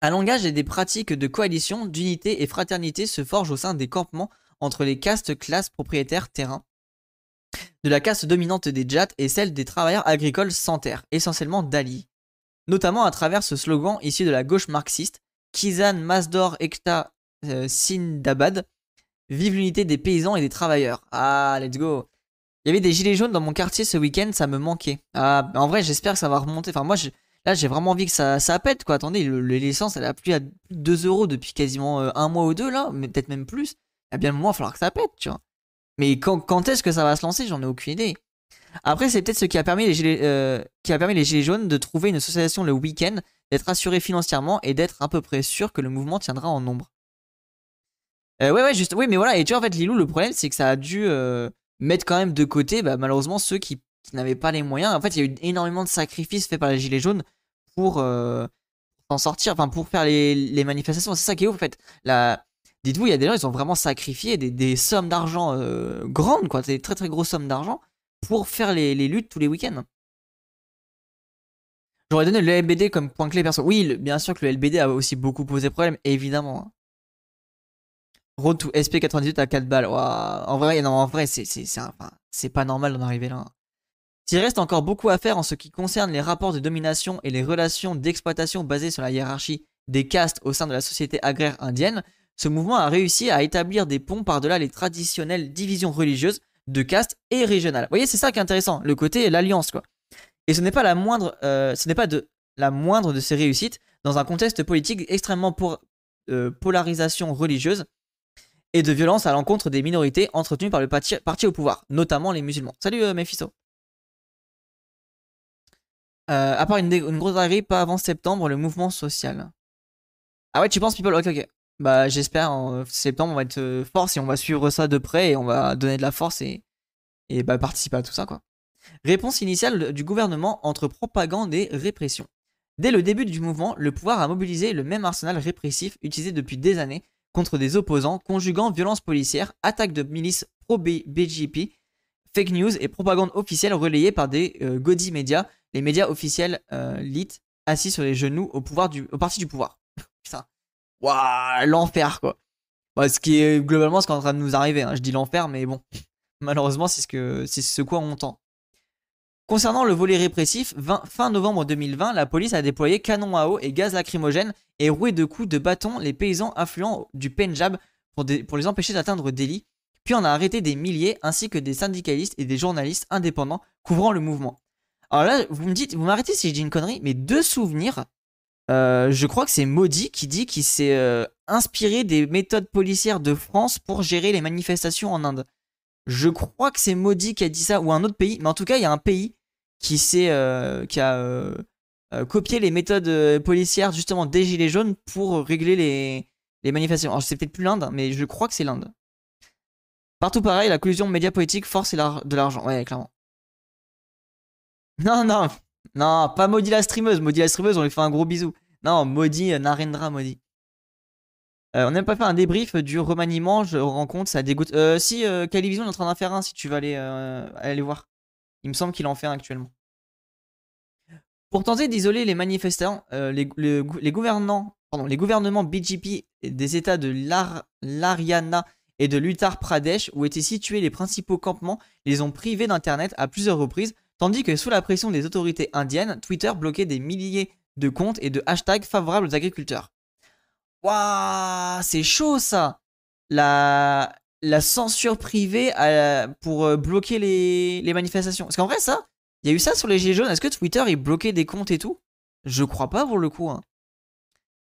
Un langage et des pratiques de coalition, d'unité et fraternité se forgent au sein des campements entre les castes, classes, propriétaires, terrains de la caste dominante des Jats et celle des travailleurs agricoles sans terre, essentiellement d'Ali. Notamment à travers ce slogan issu de la gauche marxiste Kizan Masdor Ekta euh, Sindabad Vive l'unité des paysans et des travailleurs. Ah, let's go. Il y avait des gilets jaunes dans mon quartier ce week-end, ça me manquait. Ah, en vrai, j'espère que ça va remonter. Enfin, moi, là, j'ai vraiment envie que ça, ça pète, quoi. Attendez, l'essence, elle a plus à 2 euros depuis quasiment euh, un mois ou deux, là, mais peut-être même plus. A bien le mois, il va falloir que ça pète, tu vois. Mais quand, est-ce que ça va se lancer? J'en ai aucune idée. Après, c'est peut-être ce qui a, permis les gilets, euh, qui a permis les Gilets jaunes de trouver une association le week-end, d'être assurés financièrement et d'être à peu près sûr que le mouvement tiendra en nombre. Euh, ouais, ouais, juste, oui, mais voilà. Et tu vois, en fait, Lilou, le problème, c'est que ça a dû euh, mettre quand même de côté, bah, malheureusement, ceux qui, n'avaient pas les moyens. En fait, il y a eu énormément de sacrifices faits par les Gilets jaunes pour s'en sortir, enfin, pour faire les, les manifestations. C'est ça qui est ouf, en fait. Dites-vous, il y a des gens, ils ont vraiment sacrifié des, sommes d'argent euh, grandes, quoi, des très très grosses sommes d'argent pour faire les, luttes tous les week-ends. J'aurais donné le LBD comme point clé perso. Oui, bien sûr que le LBD a aussi beaucoup posé problème, évidemment. Hein. Road to SP98 à 4 balles. en vrai, non, en vrai, c'est, c'est, pas normal d'en arriver là. S'il reste encore beaucoup à faire en ce qui concerne les rapports de domination et les relations d'exploitation basées sur la hiérarchie des castes au sein de la société agraire indienne, ce mouvement a réussi à établir des ponts par-delà les traditionnelles divisions religieuses de castes et régionales. Vous voyez, c'est ça qui est intéressant, le côté l'alliance, quoi. Et ce n'est pas la moindre, euh, ce n'est pas de la moindre de ces réussites dans un contexte politique extrêmement pour euh, polarisation religieuse et de violence à l'encontre des minorités entretenues par le parti, au pouvoir, notamment les musulmans. Salut euh, Mephisto. Euh, à part une, grosse arrivée, pas avant septembre, le mouvement social. Ah ouais, tu penses, people Ok, ok. Bah, j'espère en septembre, on va être euh, force et on va suivre ça de près et on va donner de la force et, et bah, participer à tout ça, quoi. Réponse initiale du gouvernement entre propagande et répression. Dès le début du mouvement, le pouvoir a mobilisé le même arsenal répressif utilisé depuis des années contre des opposants, conjuguant violence policière, attaques de milices pro-BJP, fake news et propagande officielle relayée par des euh, médias, les médias officiels euh, assis sur les genoux au, au parti du pouvoir. Putain. Waouh, l'enfer quoi. Bah, ce qui est globalement ce qui est en train de nous arriver. Hein. Je dis l'enfer, mais bon. Malheureusement, c'est ce, que, c'est ce quoi on. Concernant le volet répressif, fin novembre 2020, la police a déployé canons à eau et gaz lacrymogène et roué de coups de bâton les paysans influents du Punjab pour, pour les empêcher d'atteindre Delhi, puis on a arrêté des milliers ainsi que des syndicalistes et des journalistes indépendants couvrant le mouvement. Alors là, vous me dites, vous m'arrêtez si je dis une connerie, mais deux souvenirs, euh, je crois que c'est Modi qui dit qu'il s'est euh, inspiré des méthodes policières de France pour gérer les manifestations en Inde. Je crois que c'est Modi qui a dit ça, ou un autre pays, mais en tout cas, il y a un pays qui, euh, qui a euh, copié les méthodes policières justement des Gilets jaunes pour régler les, les manifestations. Alors, c'est peut-être plus l'Inde, mais je crois que c'est l'Inde. Partout pareil, la collusion média politique force de l'argent. Ouais, clairement. Non, non, non, pas maudit la streameuse. Maudit la streameuse, on lui fait un gros bisou. Non, maudit Narendra, maudit. on n'a pas fait un débrief du remaniement, je rends compte, ça dégoûte. Euh, si, euh, Calivision est en train d'en faire un, si tu vas aller, voir. Il me semble qu'il en fait un actuellement. Pour tenter d'isoler les manifestants, euh, les, pardon, les gouvernements BJP des États de l'Ariana et de l'Uttar Pradesh, où étaient situés les principaux campements, les ont privés d'Internet à plusieurs reprises, tandis que sous la pression des autorités indiennes, Twitter bloquait des milliers de comptes et de hashtags favorables aux agriculteurs. Waouh, c'est chaud ça La, la censure privée pour euh, bloquer les, manifestations. Parce qu'en vrai, ça, il y a eu ça sur les Gilets jaunes. Est-ce que Twitter, il bloquait des comptes et tout? Je crois pas pour le coup. Hein.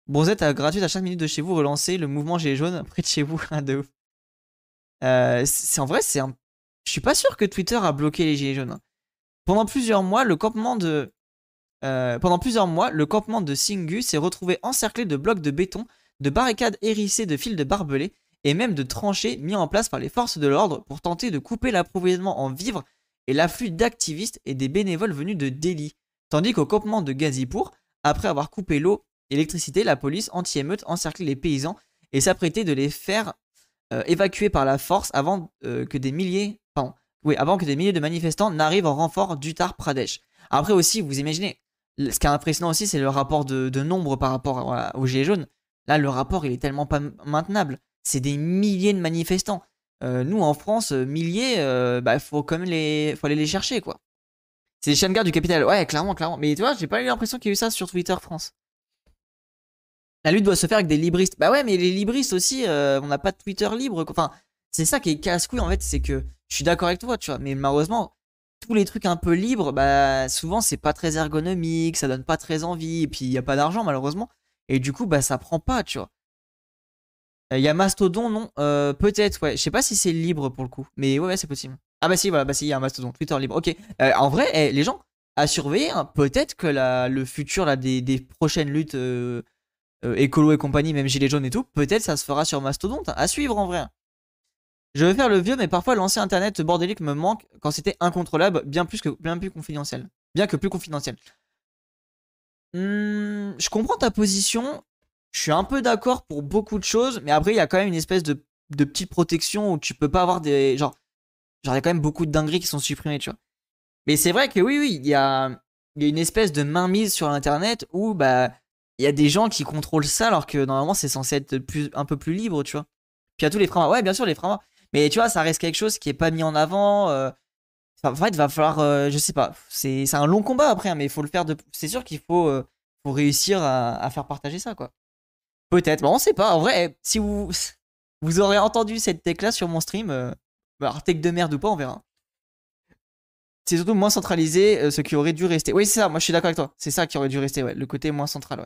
Bronzette gratuite à chaque minute de chez vous relancé le mouvement Gilets jaunes près de chez vous. de ouf. Euh, c'est en vrai, c'est un... Je suis pas sûr que Twitter a bloqué les Gilets jaunes. Hein. Pendant plusieurs mois, le campement de... Euh, pendant plusieurs mois, le campement de Singu s'est retrouvé encerclé de blocs de béton, de barricades hérissées de fils de barbelés et même de tranchées mis en place par les forces de l'ordre pour tenter de couper l'approvisionnement en vivres et l'afflux d'activistes et des bénévoles venus de Delhi. Tandis qu'au campement de Gazipur, après avoir coupé l'eau et l'électricité, la police anti-émeute encerclait les paysans et s'apprêtait de les faire euh, évacuer par la force avant euh, que des milliers, oui, avant que des milliers de manifestants n'arrivent en renfort d'Uttar Pradesh. Après aussi, vous imaginez, ce qui est impressionnant aussi, c'est le rapport de, nombre par rapport aux Gilets jaunes. Là, le rapport, il est tellement pas maintenable c'est des milliers de manifestants. Euh, nous, en France, euh, milliers, il euh, bah, faut quand même les, faut aller les chercher, quoi. C'est les chiens de garde du capital. Ouais, clairement, clairement. Mais tu vois, j'ai pas eu l'impression qu'il y a eu ça sur Twitter France. La lutte doit se faire avec des libristes. Bah ouais, mais les libristes aussi, on n'a pas de Twitter libre. Enfin, c'est ça qui est casse-couille en fait, c'est que je suis d'accord avec toi, tu vois. Mais malheureusement, tous les trucs un peu libres, bah souvent c'est pas très ergonomique, ça donne pas très envie, et puis il y a pas d'argent malheureusement. Et du coup, bah ça prend pas, tu vois. Il euh, y a Mastodon, non euh, Peut-être, ouais. Je sais pas si c'est libre pour le coup. Mais ouais, c'est possible. Ah bah si, voilà, bah si, il y a Mastodon. Twitter libre. Ok. Euh, en vrai, eh, les gens, à surveiller, hein, peut-être que le futur là, des, des prochaines luttes écolo et compagnie, même Gilets jaunes et tout, peut-être ça se fera sur Mastodon. À suivre en vrai. Je veux faire le vieux, mais parfois l'ancien internet bordélique me manque quand c'était incontrôlable, bien plus que bien plus confidentiel. Bien que plus confidentiel. Hmm, je comprends ta position. Je suis un peu d'accord pour beaucoup de choses, mais après, il y a quand même une espèce de, de petite protection où tu peux pas avoir des. Genre, il y a quand même beaucoup de dingueries qui sont supprimées, tu vois. Mais c'est vrai que oui, oui, il y a, y a une espèce de mainmise sur Internet où, bah, il y a des gens qui contrôlent ça alors que normalement, c'est censé être plus, un peu plus libre, tu vois. Puis il y a tous les frameworks. Ouais, bien sûr, les frameworks. Mais tu vois, ça reste quelque chose qui est pas mis en avant. Euh, En fait, il va falloir, euh, je sais pas, c'est un long combat après, hein, mais il faut le faire de. C'est sûr qu'il faut, euh, réussir à, faire partager ça, quoi. Peut-être, bon, on sait pas. En vrai, si vous, vous aurez entendu cette tech-là sur mon stream, euh, alors tech de merde ou pas, on verra. C'est surtout moins centralisé, ce qui aurait dû rester. Oui, c'est ça, moi je suis d'accord avec toi. C'est ça qui aurait dû rester, ouais, le côté moins central, ouais.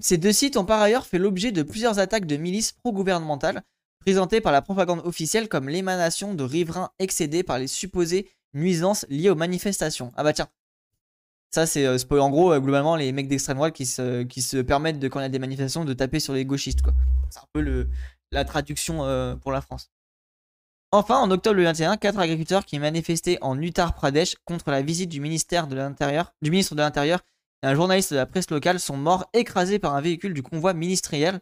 Ces deux sites ont par ailleurs fait l'objet de plusieurs attaques de milices pro-gouvernementales présenté par la propagande officielle comme l'émanation de riverains excédés par les supposées nuisances liées aux manifestations. Ah bah tiens, ça c'est euh, en gros euh, globalement les mecs d'extrême droite qui se, qui se permettent de quand il y a des manifestations de taper sur les gauchistes. C'est un peu le, la traduction euh, pour la France. Enfin, en octobre 2021, quatre agriculteurs qui manifestaient en Uttar Pradesh contre la visite du ministère de du ministre de l'Intérieur et un journaliste de la presse locale sont morts écrasés par un véhicule du convoi ministériel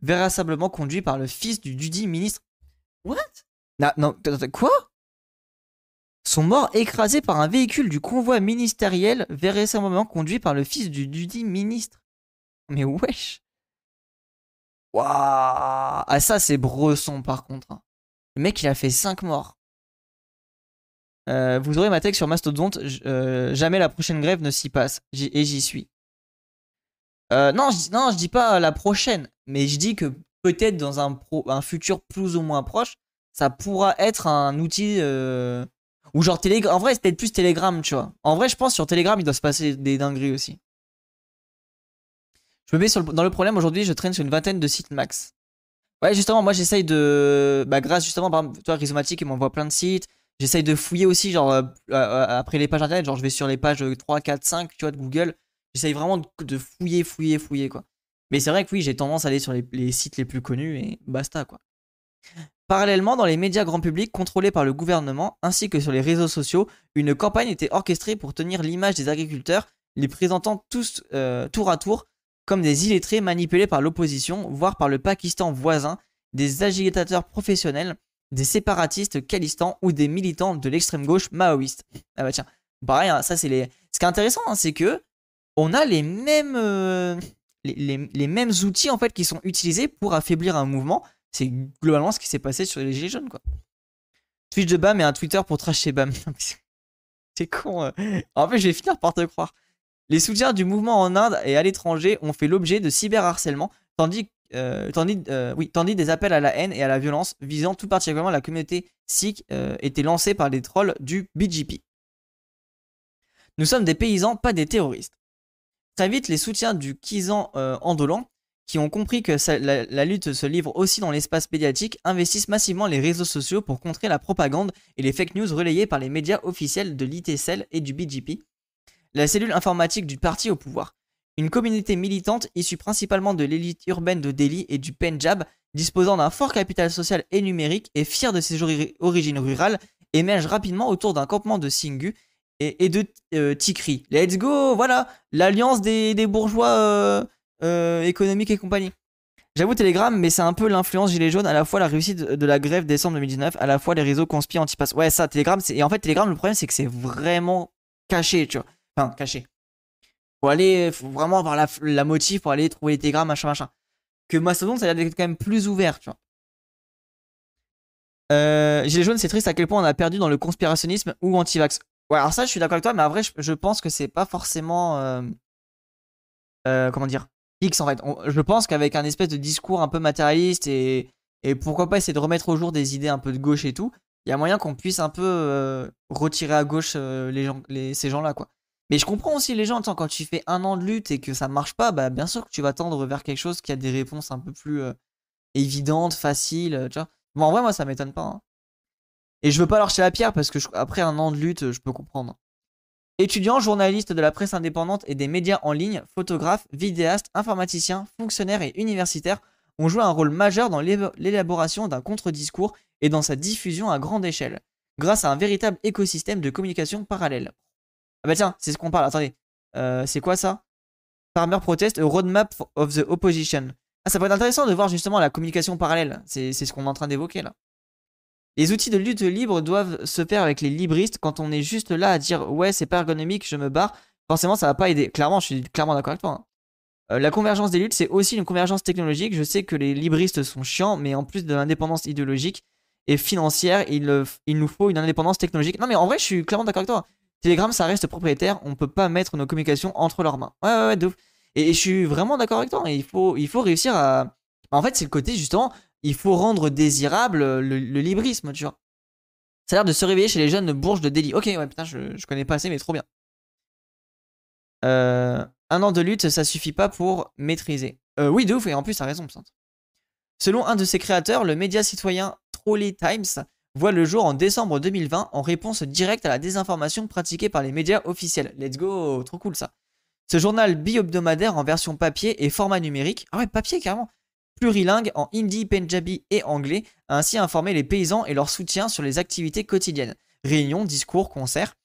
véritablement conduit par le fils du dudit ministre. What? Non, non, quoi? Sont morts écrasés par un véhicule du convoi ministériel véritablement conduit par le fils du dudit ministre. Mais wesh Waouh Ah ça c'est Bresson par contre. Hein. Le mec il a fait 5 morts. Euh, vous aurez ma texte sur Mastodonte, euh, jamais la prochaine grève ne s'y passe. Et j'y suis. Euh, non, je, non, je dis pas la prochaine, mais je dis que peut-être dans un, un futur plus ou moins proche, ça pourra être un outil. Ou genre Telegram. En vrai, c'est peut-être plus Telegram, tu vois. En vrai, je pense sur Telegram, il doit se passer des dingueries aussi. Je me mets sur dans le problème aujourd'hui, je traîne sur une vingtaine de sites max. Ouais, justement, moi j'essaye de. Bah, grâce justement, par exemple, toi, Rhizomatic, il m'envoie plein de sites. J'essaye de fouiller aussi, genre, euh, après les pages internet, genre, je vais sur les pages 3, 4, 5, tu vois, de Google. J'essaye vraiment de, fouiller, fouiller, fouiller, quoi. Mais c'est vrai que oui, j'ai tendance à aller sur les, sites les plus connus et basta, quoi. Parallèlement, dans les médias grand public contrôlés par le gouvernement, ainsi que sur les réseaux sociaux, une campagne était orchestrée pour tenir l'image des agriculteurs, les présentant tous euh, tour à tour comme des illettrés manipulés par l'opposition, voire par le Pakistan voisin, des agitateurs professionnels, des séparatistes calistans ou des militants de l'extrême gauche maoïste. Ah bah tiens, pareil, hein, ça c'est les. Ce qui est intéressant, hein, c'est que on a les mêmes, euh, les, mêmes outils en fait qui sont utilisés pour affaiblir un mouvement. C'est globalement ce qui s'est passé sur les Gilets jaunes quoi. Twitch de BAM et un Twitter pour tracher BAM. C'est con. Euh. En fait, je vais finir par te croire. Les soutiens du mouvement en Inde et à l'étranger ont fait l'objet de cyberharcèlement, tandis, euh, tandis, oui, tandis des appels à la haine et à la violence visant tout particulièrement la communauté sikh étaient lancés par des trolls du BGP. Nous sommes des paysans, pas des terroristes. Très vite, les soutiens du Kizan euh, Andolan, qui ont compris que la, lutte se livre aussi dans l'espace médiatique, investissent massivement les réseaux sociaux pour contrer la propagande et les fake news relayées par les médias officiels de l'ITCL et du BGP, la cellule informatique du parti au pouvoir. Une communauté militante issue principalement de l'élite urbaine de Delhi et du Punjab, disposant d'un fort capital social et numérique et fier de ses origines rurales, émerge rapidement autour d'un campement de Singhu et, de euh, Tikri. Let's go, voilà, l'alliance des, bourgeois euh, euh, économiques et compagnie. J'avoue Telegram, mais c'est un peu l'influence gilet jaune, à la fois la réussite de la grève décembre 2019, à la fois les réseaux conspirent anti-pass. Ouais, ça, Telegram, et en fait, Telegram, le problème, c'est que c'est vraiment caché, tu vois. Enfin, caché. Faut aller, faut vraiment avoir la, la motive pour aller trouver les Telegram, machin, machin. Que Mastodon, ça a l'air d'être quand même plus ouvert, tu vois. Euh, Gilet jaune, c'est triste à quel point on a perdu dans le conspirationnisme ou anti-vax. Ouais, alors ça, je suis d'accord avec toi, mais en vrai, je, pense que c'est pas forcément. Euh, euh, comment dire X en fait. je pense qu'avec un espèce de discours un peu matérialiste et, et pourquoi pas essayer de remettre au jour des idées un peu de gauche et tout, il y a moyen qu'on puisse un peu retirer à gauche les gens, les, ces gens-là, quoi. Mais je comprends aussi les gens, quand tu fais un an de lutte et que ça marche pas, bah bien sûr que tu vas tendre vers quelque chose qui a des réponses un peu plus évidentes, faciles, tu vois. Bon, en vrai, moi, ça m'étonne pas. Hein. Et je veux pas leur jeter la pierre parce que après un an de lutte, je peux comprendre. Étudiants, journalistes de la presse indépendante et des médias en ligne, photographes, vidéastes, informaticiens, fonctionnaires et universitaires ont joué un rôle majeur dans l'élaboration d'un contre-discours et dans sa diffusion à grande échelle, grâce à un véritable écosystème de communication parallèle. Ah bah tiens, c'est ce qu'on parle, attendez. Euh, c'est quoi ça? Farmer Protest, a Roadmap of the Opposition. Ah, ça pourrait être intéressant de voir justement la communication parallèle. C'est ce qu'on est en train d'évoquer là. Les outils de lutte libre doivent se faire avec les libristes. Quand on est juste là à dire ouais, c'est pas ergonomique, je me barre, forcément ça va pas aider. Clairement, je suis clairement d'accord avec toi. Hein. Euh, la convergence des luttes, c'est aussi une convergence technologique. Je sais que les libristes sont chiants, mais en plus de l'indépendance idéologique et financière. Il, il nous faut une indépendance technologique. Non, mais en vrai, je suis clairement d'accord avec toi. Telegram, ça reste propriétaire. On peut pas mettre nos communications entre leurs mains. Ouais, ouais, ouais, de ouf. Et, je suis vraiment d'accord avec toi. il, faut, il faut réussir à. En fait, c'est le côté justement, il faut rendre désirable le, librisme, tu vois. Ça a l'air de se réveiller chez les jeunes bourges de Delhi. Ok, ouais, putain, je, je connais pas assez, mais trop bien. Euh, un an de lutte, ça suffit pas pour maîtriser. Euh, oui, de ouf, et en plus, t'as raison, Selon un de ses créateurs, le média citoyen Trolley Times voit le jour en décembre 2020 en réponse directe à la désinformation pratiquée par les médias officiels. Let's go, trop cool ça. Ce journal bi-hebdomadaire en version papier et format numérique, ah ouais, papier carrément, plurilingue en hindi, punjabi et anglais, a ainsi informé les paysans et leur soutien sur les activités quotidiennes, réunions, discours, concerts,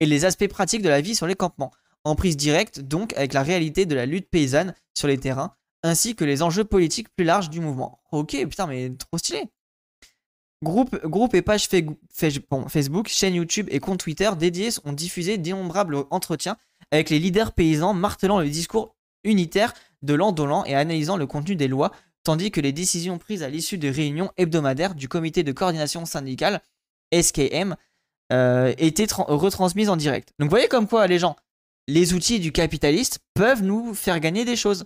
et les aspects pratiques de la vie sur les campements, en prise directe donc avec la réalité de la lutte paysanne sur les terrains, ainsi que les enjeux politiques plus larges du mouvement. Ok, putain, mais trop stylé. Groupe, groupe et page Facebook, chaîne YouTube et compte Twitter dédiés ont diffusé d'innombrables entretiens avec les leaders paysans martelant le discours unitaire de l'endolant et analysant le contenu des lois, tandis que les décisions prises à l'issue de réunions hebdomadaires du comité de coordination syndicale, SKM, euh, étaient retransmises en direct. Donc vous voyez comme quoi les gens, les outils du capitaliste peuvent nous faire gagner des choses.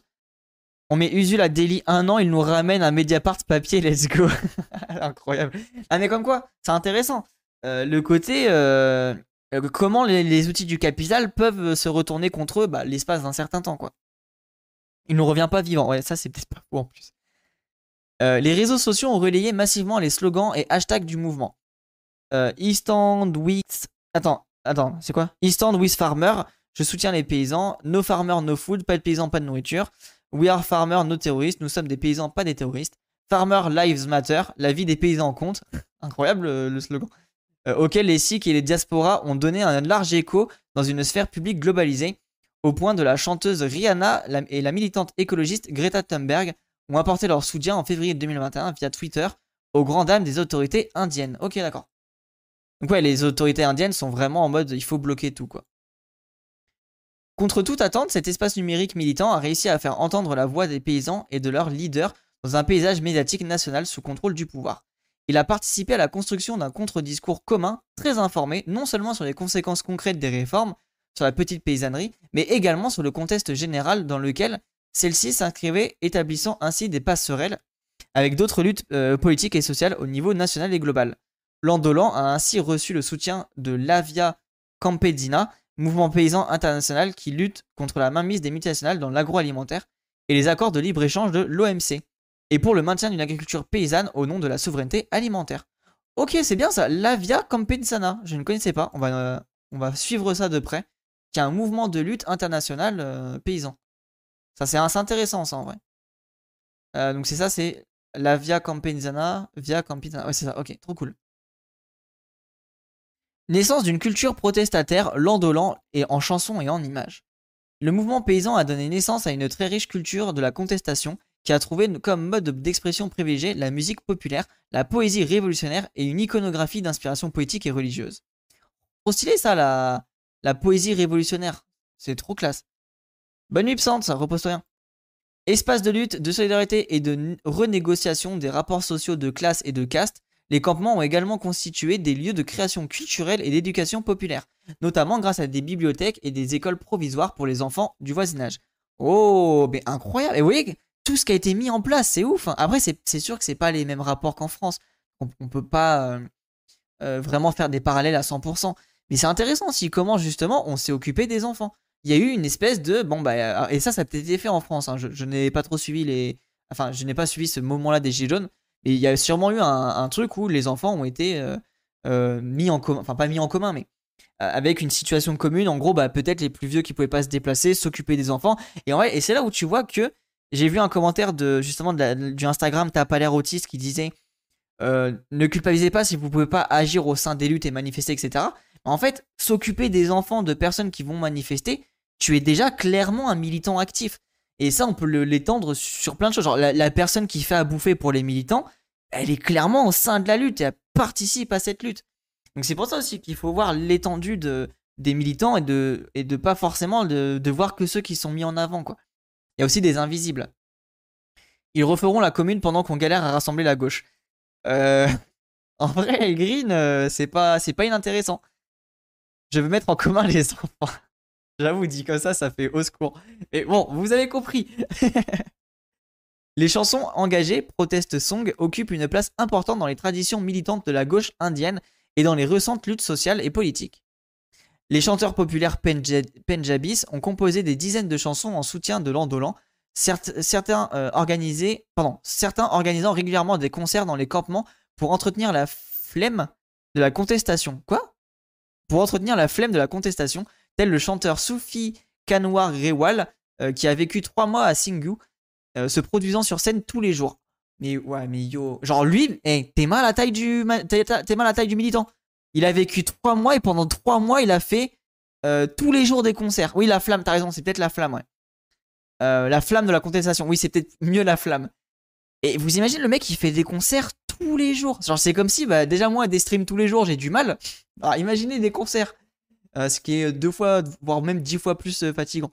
On met Usul à Delhi un an, il nous ramène un Mediapart papier, let's go. Incroyable. Ah mais comme quoi, c'est intéressant. Euh, le côté euh, euh, comment les, outils du capital peuvent se retourner contre eux bah, l'espace d'un certain temps quoi. Il ne revient pas vivant. Ouais, ça c'est peut-être pas fou en plus. les réseaux sociaux ont relayé massivement les slogans et hashtags du mouvement. Euh, East with... Attends, attends, c'est quoi? East with Farmer. Je soutiens les paysans. No farmer, no food. Pas de paysans, pas de nourriture. We are farmers, no terroristes. Nous sommes des paysans, pas des terroristes. Farmer Lives Matter. La vie des paysans compte. Incroyable le slogan. Euh, auquel les Sikhs et les diasporas ont donné un large écho dans une sphère publique globalisée, au point de la chanteuse Rihanna et la militante écologiste Greta Thunberg ont apporté leur soutien en février 2021 via Twitter aux grandes dames des autorités indiennes. Ok, d'accord. Donc ouais, les autorités indiennes sont vraiment en mode il faut bloquer tout quoi. Contre toute attente, cet espace numérique militant a réussi à faire entendre la voix des paysans et de leurs leaders dans un paysage médiatique national sous contrôle du pouvoir. Il a participé à la construction d'un contre-discours commun, très informé, non seulement sur les conséquences concrètes des réformes, sur la petite paysannerie, mais également sur le contexte général dans lequel celle-ci s'inscrivait, établissant ainsi des passerelles avec d'autres luttes euh, politiques et sociales au niveau national et global. L'Andolan a ainsi reçu le soutien de l'Avia Campedina, mouvement paysan international qui lutte contre la mainmise des multinationales dans l'agroalimentaire et les accords de libre-échange de l'OMC, et pour le maintien d'une agriculture paysanne au nom de la souveraineté alimentaire. Ok, c'est bien ça, l'Avia Campesana, je ne connaissais pas, on va, euh, on va suivre ça de près, qui est un mouvement de lutte international euh, paysan. Ça c'est intéressant ça en vrai. Euh, donc c'est ça, c'est la Via Campesana, Via Campesana, ouais c'est ça, ok, trop cool. Naissance d'une culture protestataire, l'endolant et en chansons et en images. Le mouvement paysan a donné naissance à une très riche culture de la contestation qui a trouvé comme mode d'expression privilégié la musique populaire, la poésie révolutionnaire et une iconographie d'inspiration poétique et religieuse. Trop stylé ça, la, poésie révolutionnaire. C'est trop classe. Bonne nuit, Psante, ça repose rien. Espace de lutte, de solidarité et de renégociation des rapports sociaux de classe et de caste, les campements ont également constitué des lieux de création culturelle et d'éducation populaire, notamment grâce à des bibliothèques et des écoles provisoires pour les enfants du voisinage. Oh, mais incroyable! Et vous voyez, tout ce qui a été mis en place, c'est ouf! Hein. Après, c'est sûr que c'est pas les mêmes rapports qu'en France. On, ne peut pas euh, euh, vraiment faire des parallèles à 100%. Mais c'est intéressant aussi comment justement on s'est occupé des enfants. Il y a eu une espèce de bon bah et ça ça a peut-être été fait en France. Hein. Je, je n'ai pas trop suivi les, enfin je n'ai pas suivi ce moment-là des gilets jaunes, et il y a sûrement eu un, truc où les enfants ont été euh, euh, mis en commun, enfin pas mis en commun, mais euh, avec une situation commune. En gros, bah, peut-être les plus vieux qui pouvaient pas se déplacer, s'occuper des enfants. Et c'est là où tu vois que j'ai vu un commentaire de justement du Instagram T'as pas l'air autiste qui disait ne culpabilisez pas si vous pouvez pas agir au sein des luttes et manifester, etc. En fait, s'occuper des enfants de personnes qui vont manifester, tu es déjà clairement un militant actif. Et ça, on peut l'étendre sur plein de choses. Genre, la, personne qui fait à bouffer pour les militants, elle est clairement au sein de la lutte et elle participe à cette lutte. Donc c'est pour ça aussi qu'il faut voir l'étendue de, des militants et de, et pas forcément de, voir que ceux qui sont mis en avant. Il y a aussi des invisibles. Ils referont la commune pendant qu'on galère à rassembler la gauche. Euh, En vrai, Green, euh, c'est pas, c'est pas inintéressant. Je veux mettre en commun les enfants. J'avoue, dit comme ça, ça fait au secours. Mais bon, vous avez compris. les chansons engagées, protest song, occupent une place importante dans les traditions militantes de la gauche indienne et dans les récentes luttes sociales et politiques. Les chanteurs populaires Penjabis ont composé des dizaines de chansons en soutien de l'Andolan, certains, euh, certains organisant régulièrement des concerts dans les campements pour entretenir la flemme de la contestation. Quoi? Pour entretenir la flemme de la contestation, tel le chanteur Soufi Kanwar Rewal, euh, qui a vécu trois mois à Singhu, euh, se produisant sur scène tous les jours. Mais ouais, mais yo, genre lui, hey, t'es mal à la taille du, militant. Il a vécu trois mois et pendant trois mois, il a fait euh, tous les jours des concerts. Oui, la flamme, t'as raison, c'est peut-être la flamme, ouais. la flamme de la contestation. Oui, c'est peut-être mieux la flamme. Et vous imaginez le mec qui fait des concerts tous les jours. Genre c'est comme si bah, déjà moi des streams tous les jours j'ai du mal. Alors, imaginez des concerts. Euh, ce qui est deux fois, voire même dix fois plus euh, fatigant.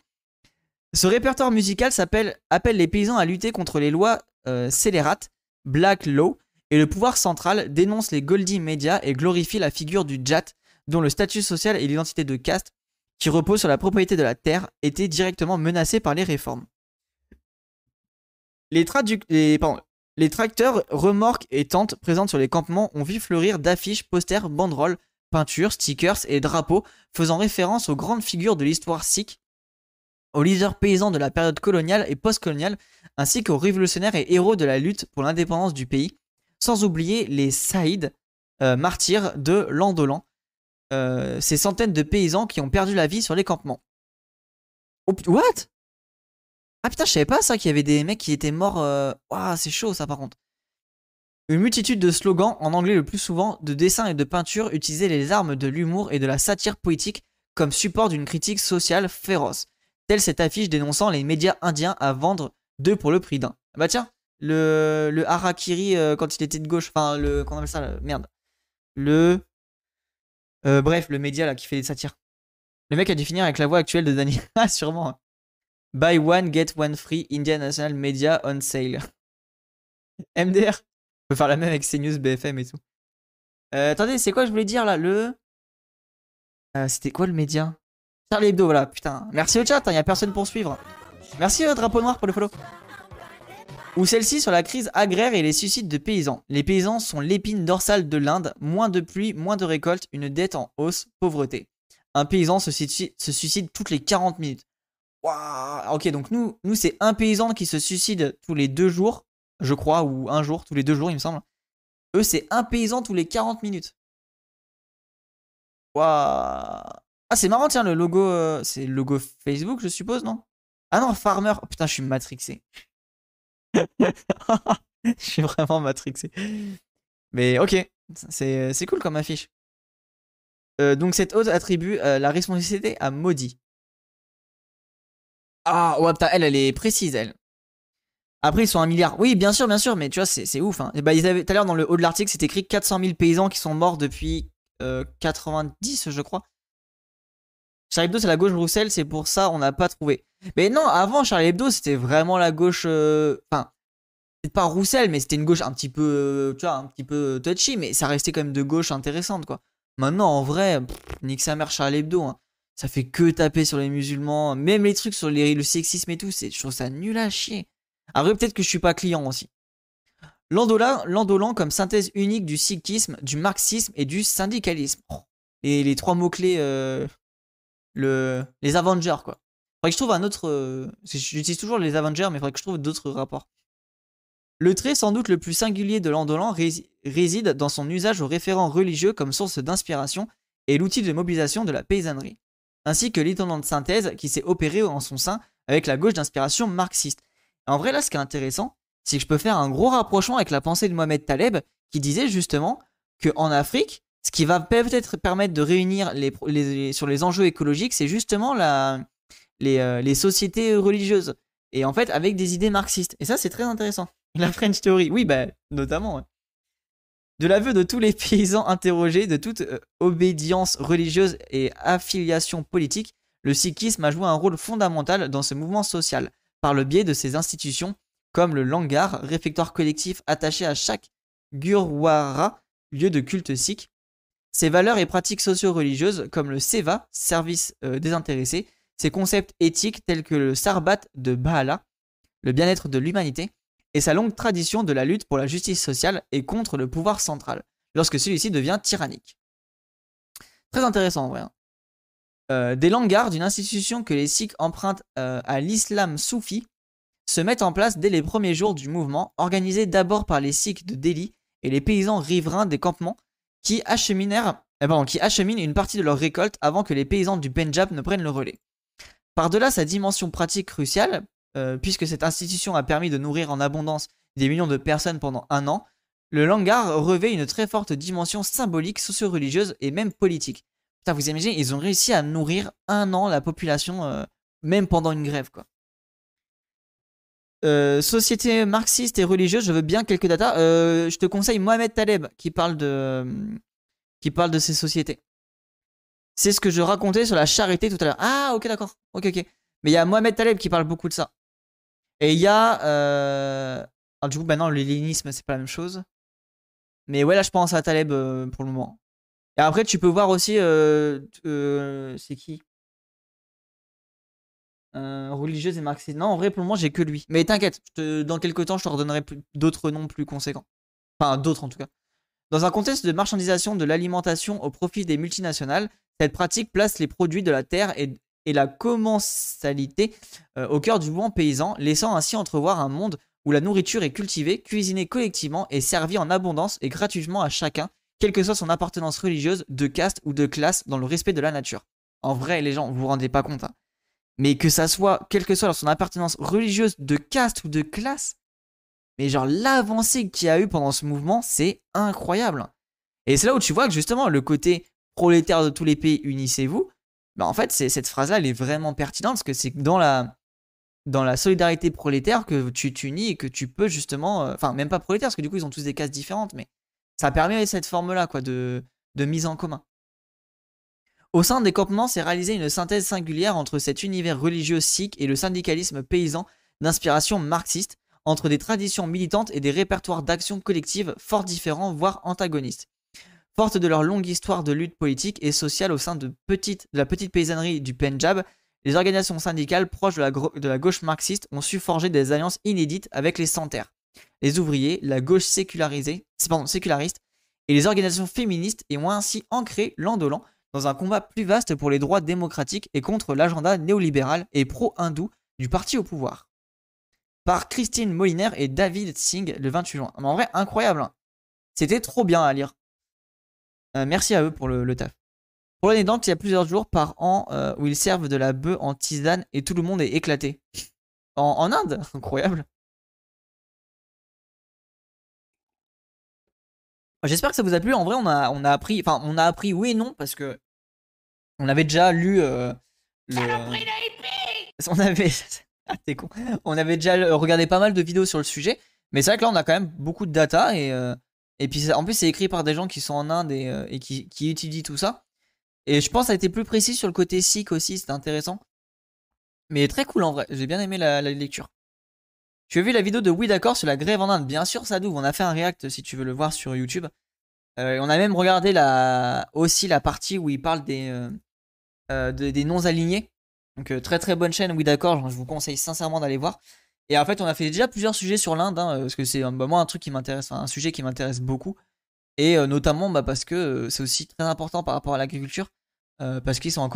Ce répertoire musical s'appelle appelle les paysans à lutter contre les lois euh, scélérates, Black Law, et le pouvoir central dénonce les Goldie Media et glorifie la figure du Jat, dont le statut social et l'identité de caste, qui repose sur la propriété de la terre, étaient directement menacés par les réformes. Les, les tracteurs, remorques et tentes présentes sur les campements ont vu fleurir d'affiches, posters, banderoles, peintures, stickers et drapeaux faisant référence aux grandes figures de l'histoire sikh, aux leaders paysans de la période coloniale et postcoloniale, ainsi qu'aux révolutionnaires et héros de la lutte pour l'indépendance du pays, sans oublier les Saïd, euh, martyrs de l'Andolan, euh, ces centaines de paysans qui ont perdu la vie sur les campements. Oh, what? Ah putain, je savais pas ça qu'il y avait des mecs qui étaient morts. Waouh, c'est chaud ça par contre. Une multitude de slogans, en anglais le plus souvent, de dessins et de peintures utilisaient les armes de l'humour et de la satire poétique comme support d'une critique sociale féroce, telle cette affiche dénonçant les médias indiens à vendre deux pour le prix d'un. Bah tiens, le, harakiri euh, quand il était de gauche, enfin le, comment on appelle ça, merde. Le, euh, bref, le média là qui fait des satires. Le mec a dû finir avec la voix actuelle de Danny. ah sûrement. Buy one, get one free, Indian National Media on sale. MDR peut faire la même avec CNews, BFM et tout. Euh, attendez, c'est quoi je voulais dire là Le. Euh, C'était quoi le média? Charlie Hebdo, voilà, putain. Merci au chat, il hein, a personne pour suivre. Merci au euh, drapeau noir pour le follow. Ou celle-ci sur la crise agraire et les suicides de paysans. Les paysans sont l'épine dorsale de l'Inde. Moins de pluie, moins de récolte, une dette en hausse, pauvreté. Un paysan se, se suicide toutes les 40 minutes. Waouh Ok, donc nous, nous c'est un paysan qui se suicide tous les deux jours je crois, ou un jour, tous les deux jours, il me semble. Eux, c'est un paysan tous les 40 minutes. Waouh. Ah, c'est marrant, tiens, le logo. Euh, c'est le logo Facebook, je suppose, non? Ah non, Farmer. Oh, putain, je suis matrixé. je suis vraiment matrixé. Mais ok, c'est cool comme affiche. Euh, donc, cette hôte attribue euh, la responsabilité à Maudit. Ah, ouais, putain, elle, elle est précise, elle. Après, ils sont un milliard. Oui, bien sûr, bien sûr, mais tu vois, c'est ouf. Hein. Et bah, ils avaient, tout à l'heure, dans le haut de l'article, c'était écrit 400 000 paysans qui sont morts depuis 90, euh, je crois. Charlie Hebdo, c'est la gauche Bruxelles, c'est pour ça on n'a pas trouvé. Mais non, avant Charlie Hebdo, c'était vraiment la gauche. Euh, enfin, c'est pas Roussel, mais c'était une gauche un petit peu, euh, tu un petit peu touchy, mais ça restait quand même de gauche intéressante, quoi. Maintenant, en vrai, nique sa mère Charlie Hebdo. Hein. Ça fait que taper sur les musulmans, même les trucs sur le sexisme et tout, je trouve ça nul à chier. Après, peut-être que je suis pas client aussi. L'Andolan comme synthèse unique du sikhisme, du marxisme et du syndicalisme. et les trois mots-clés, euh, le, les Avengers, quoi. Faudrait que je trouve un autre. Euh, j'utilise toujours les Avengers, mais faudrait que je trouve d'autres rapports. Le trait sans doute le plus singulier de l'Andolan réside dans son usage aux référents religieux comme source d'inspiration et l'outil de mobilisation de la paysannerie, ainsi que l'étonnante synthèse qui s'est opérée en son sein avec la gauche d'inspiration marxiste. En vrai, là, ce qui est intéressant, c'est que je peux faire un gros rapprochement avec la pensée de Mohamed Taleb, qui disait justement qu'en Afrique, ce qui va peut-être permettre de réunir les, sur les enjeux écologiques, c'est justement euh, les, sociétés religieuses. Et en fait, avec des idées marxistes. Et ça, c'est très intéressant. La French Theory, oui, bah, notamment. De l'aveu de tous les paysans interrogés, de toute euh, obédience religieuse et affiliation politique, le sikhisme a joué un rôle fondamental dans ce mouvement social par le biais de ces institutions comme le Langar, réfectoire collectif attaché à chaque Gurwara lieu de culte sikh. Ses valeurs et pratiques socio-religieuses, comme le seva, service euh, désintéressé, ses concepts éthiques tels que le sarbat de Bahala, le bien-être de l'humanité, et sa longue tradition de la lutte pour la justice sociale et contre le pouvoir central, lorsque celui-ci devient tyrannique. Très intéressant en. Hein. Euh, des langards d'une institution que les Sikhs empruntent euh, à l'islam soufi se mettent en place dès les premiers jours du mouvement, organisé d'abord par les Sikhs de Delhi et les paysans riverains des campements qui, eh ben, qui acheminent une partie de leur récolte avant que les paysans du Pendjab ne prennent le relais. Par-delà sa dimension pratique cruciale, euh, puisque cette institution a permis de nourrir en abondance des millions de personnes pendant un an, le langar revêt une très forte dimension symbolique, socio-religieuse et même politique. Vous imaginez, ils ont réussi à nourrir un an la population, euh, même pendant une grève, quoi. Euh, société marxiste et religieuse, je veux bien quelques datas. je te conseille Mohamed Taleb qui parle de, qui parle de ces sociétés. C'est ce que je racontais sur la charité tout à l'heure. Ah, ok, d'accord. Ok, ok. Mais il y a Mohamed Taleb qui parle beaucoup de ça. Et il y a. Euh... Alors, du coup, maintenant, le léninisme, c'est pas la même chose. Mais ouais, là, je pense à Taleb euh, pour le moment. Et après, tu peux voir aussi. Euh, euh, c'est qui? Religieuse et marxiste. Non, en vrai, pour le moment, j'ai que lui. Mais t'inquiète, dans quelques temps, je te redonnerai d'autres noms plus conséquents. Enfin, d'autres en tout cas. Dans un contexte de marchandisation de l'alimentation au profit des multinationales, cette pratique place les produits de la terre et, la commensalité euh, au cœur du mouvement paysan, laissant ainsi entrevoir un monde où la nourriture est cultivée, cuisinée collectivement et servie en abondance et gratuitement à chacun, quelle que soit son appartenance religieuse, de caste ou de classe, dans le respect de la nature. En vrai, les gens, vous vous rendez pas compte. Hein. Mais que ça soit, quelle que soit son appartenance religieuse, de caste ou de classe, mais genre l'avancée qu'il y a eu pendant ce mouvement, c'est incroyable. Et c'est là où tu vois que justement le côté prolétaires de tous les pays, unissez-vous. Bah en fait, cette phrase-là, elle est vraiment pertinente parce que c'est dans la, dans la solidarité prolétaire que tu t'unis et que tu peux justement. Euh, enfin, même pas prolétaire parce que du coup, ils ont tous des cases différentes, mais ça permet cette forme-là quoi, de, de mise en commun. Au sein des campements, s'est réalisé une synthèse singulière entre cet univers religieux sikh et le syndicalisme paysan d'inspiration marxiste, entre des traditions militantes et des répertoires d'action collective fort différents, voire antagonistes. Fortes de leur longue histoire de lutte politique et sociale au sein de, la petite paysannerie du Pendjab, les organisations syndicales proches de la, gauche marxiste ont su forger des alliances inédites avec les santerres, les ouvriers, la gauche sécularisée, séculariste et les organisations féministes et ont ainsi ancré l'Andolan dans un combat plus vaste pour les droits démocratiques et contre l'agenda néolibéral et pro-hindou du parti au pouvoir. Par Christine Moliner et David Singh le 28 juin. en vrai, incroyable. Hein. C'était trop bien à lire. Euh, merci à eux pour le, taf. Pour l'année il y a plusieurs jours par an euh, où ils servent de la bœuf en tisane et tout le monde est éclaté. En, Inde? Incroyable. J'espère que ça vous a plu. En vrai, on a, on a appris. Enfin, on a appris oui et non parce que. On avait déjà lu. Euh, le... On avait. ah, t'es con. On avait déjà regardé pas mal de vidéos sur le sujet. Mais c'est vrai que là, on a quand même beaucoup de data et. Et puis en plus, c'est écrit par des gens qui sont en Inde et, euh, qui, étudient tout ça. Et je pense que ça a été plus précis sur le côté sikh aussi, c'était intéressant. Mais très cool en vrai, j'ai bien aimé la, lecture. Tu as vu la vidéo de Oui d'accord sur la grève en Inde? Bien sûr, ça d'ouvre, on a fait un react si tu veux le voir sur YouTube. Euh, on a même regardé la, aussi la partie où il parle des, euh, des non-alignés. Donc très très bonne chaîne, oui d'accord, je vous conseille sincèrement d'aller voir. Et en fait, on a fait déjà plusieurs sujets sur l'Inde, hein, parce que c'est moi un truc qui m'intéresse, un sujet qui m'intéresse beaucoup. Et euh, notamment bah, parce que euh, c'est aussi très important par rapport à l'agriculture, euh, parce qu'ils sont encore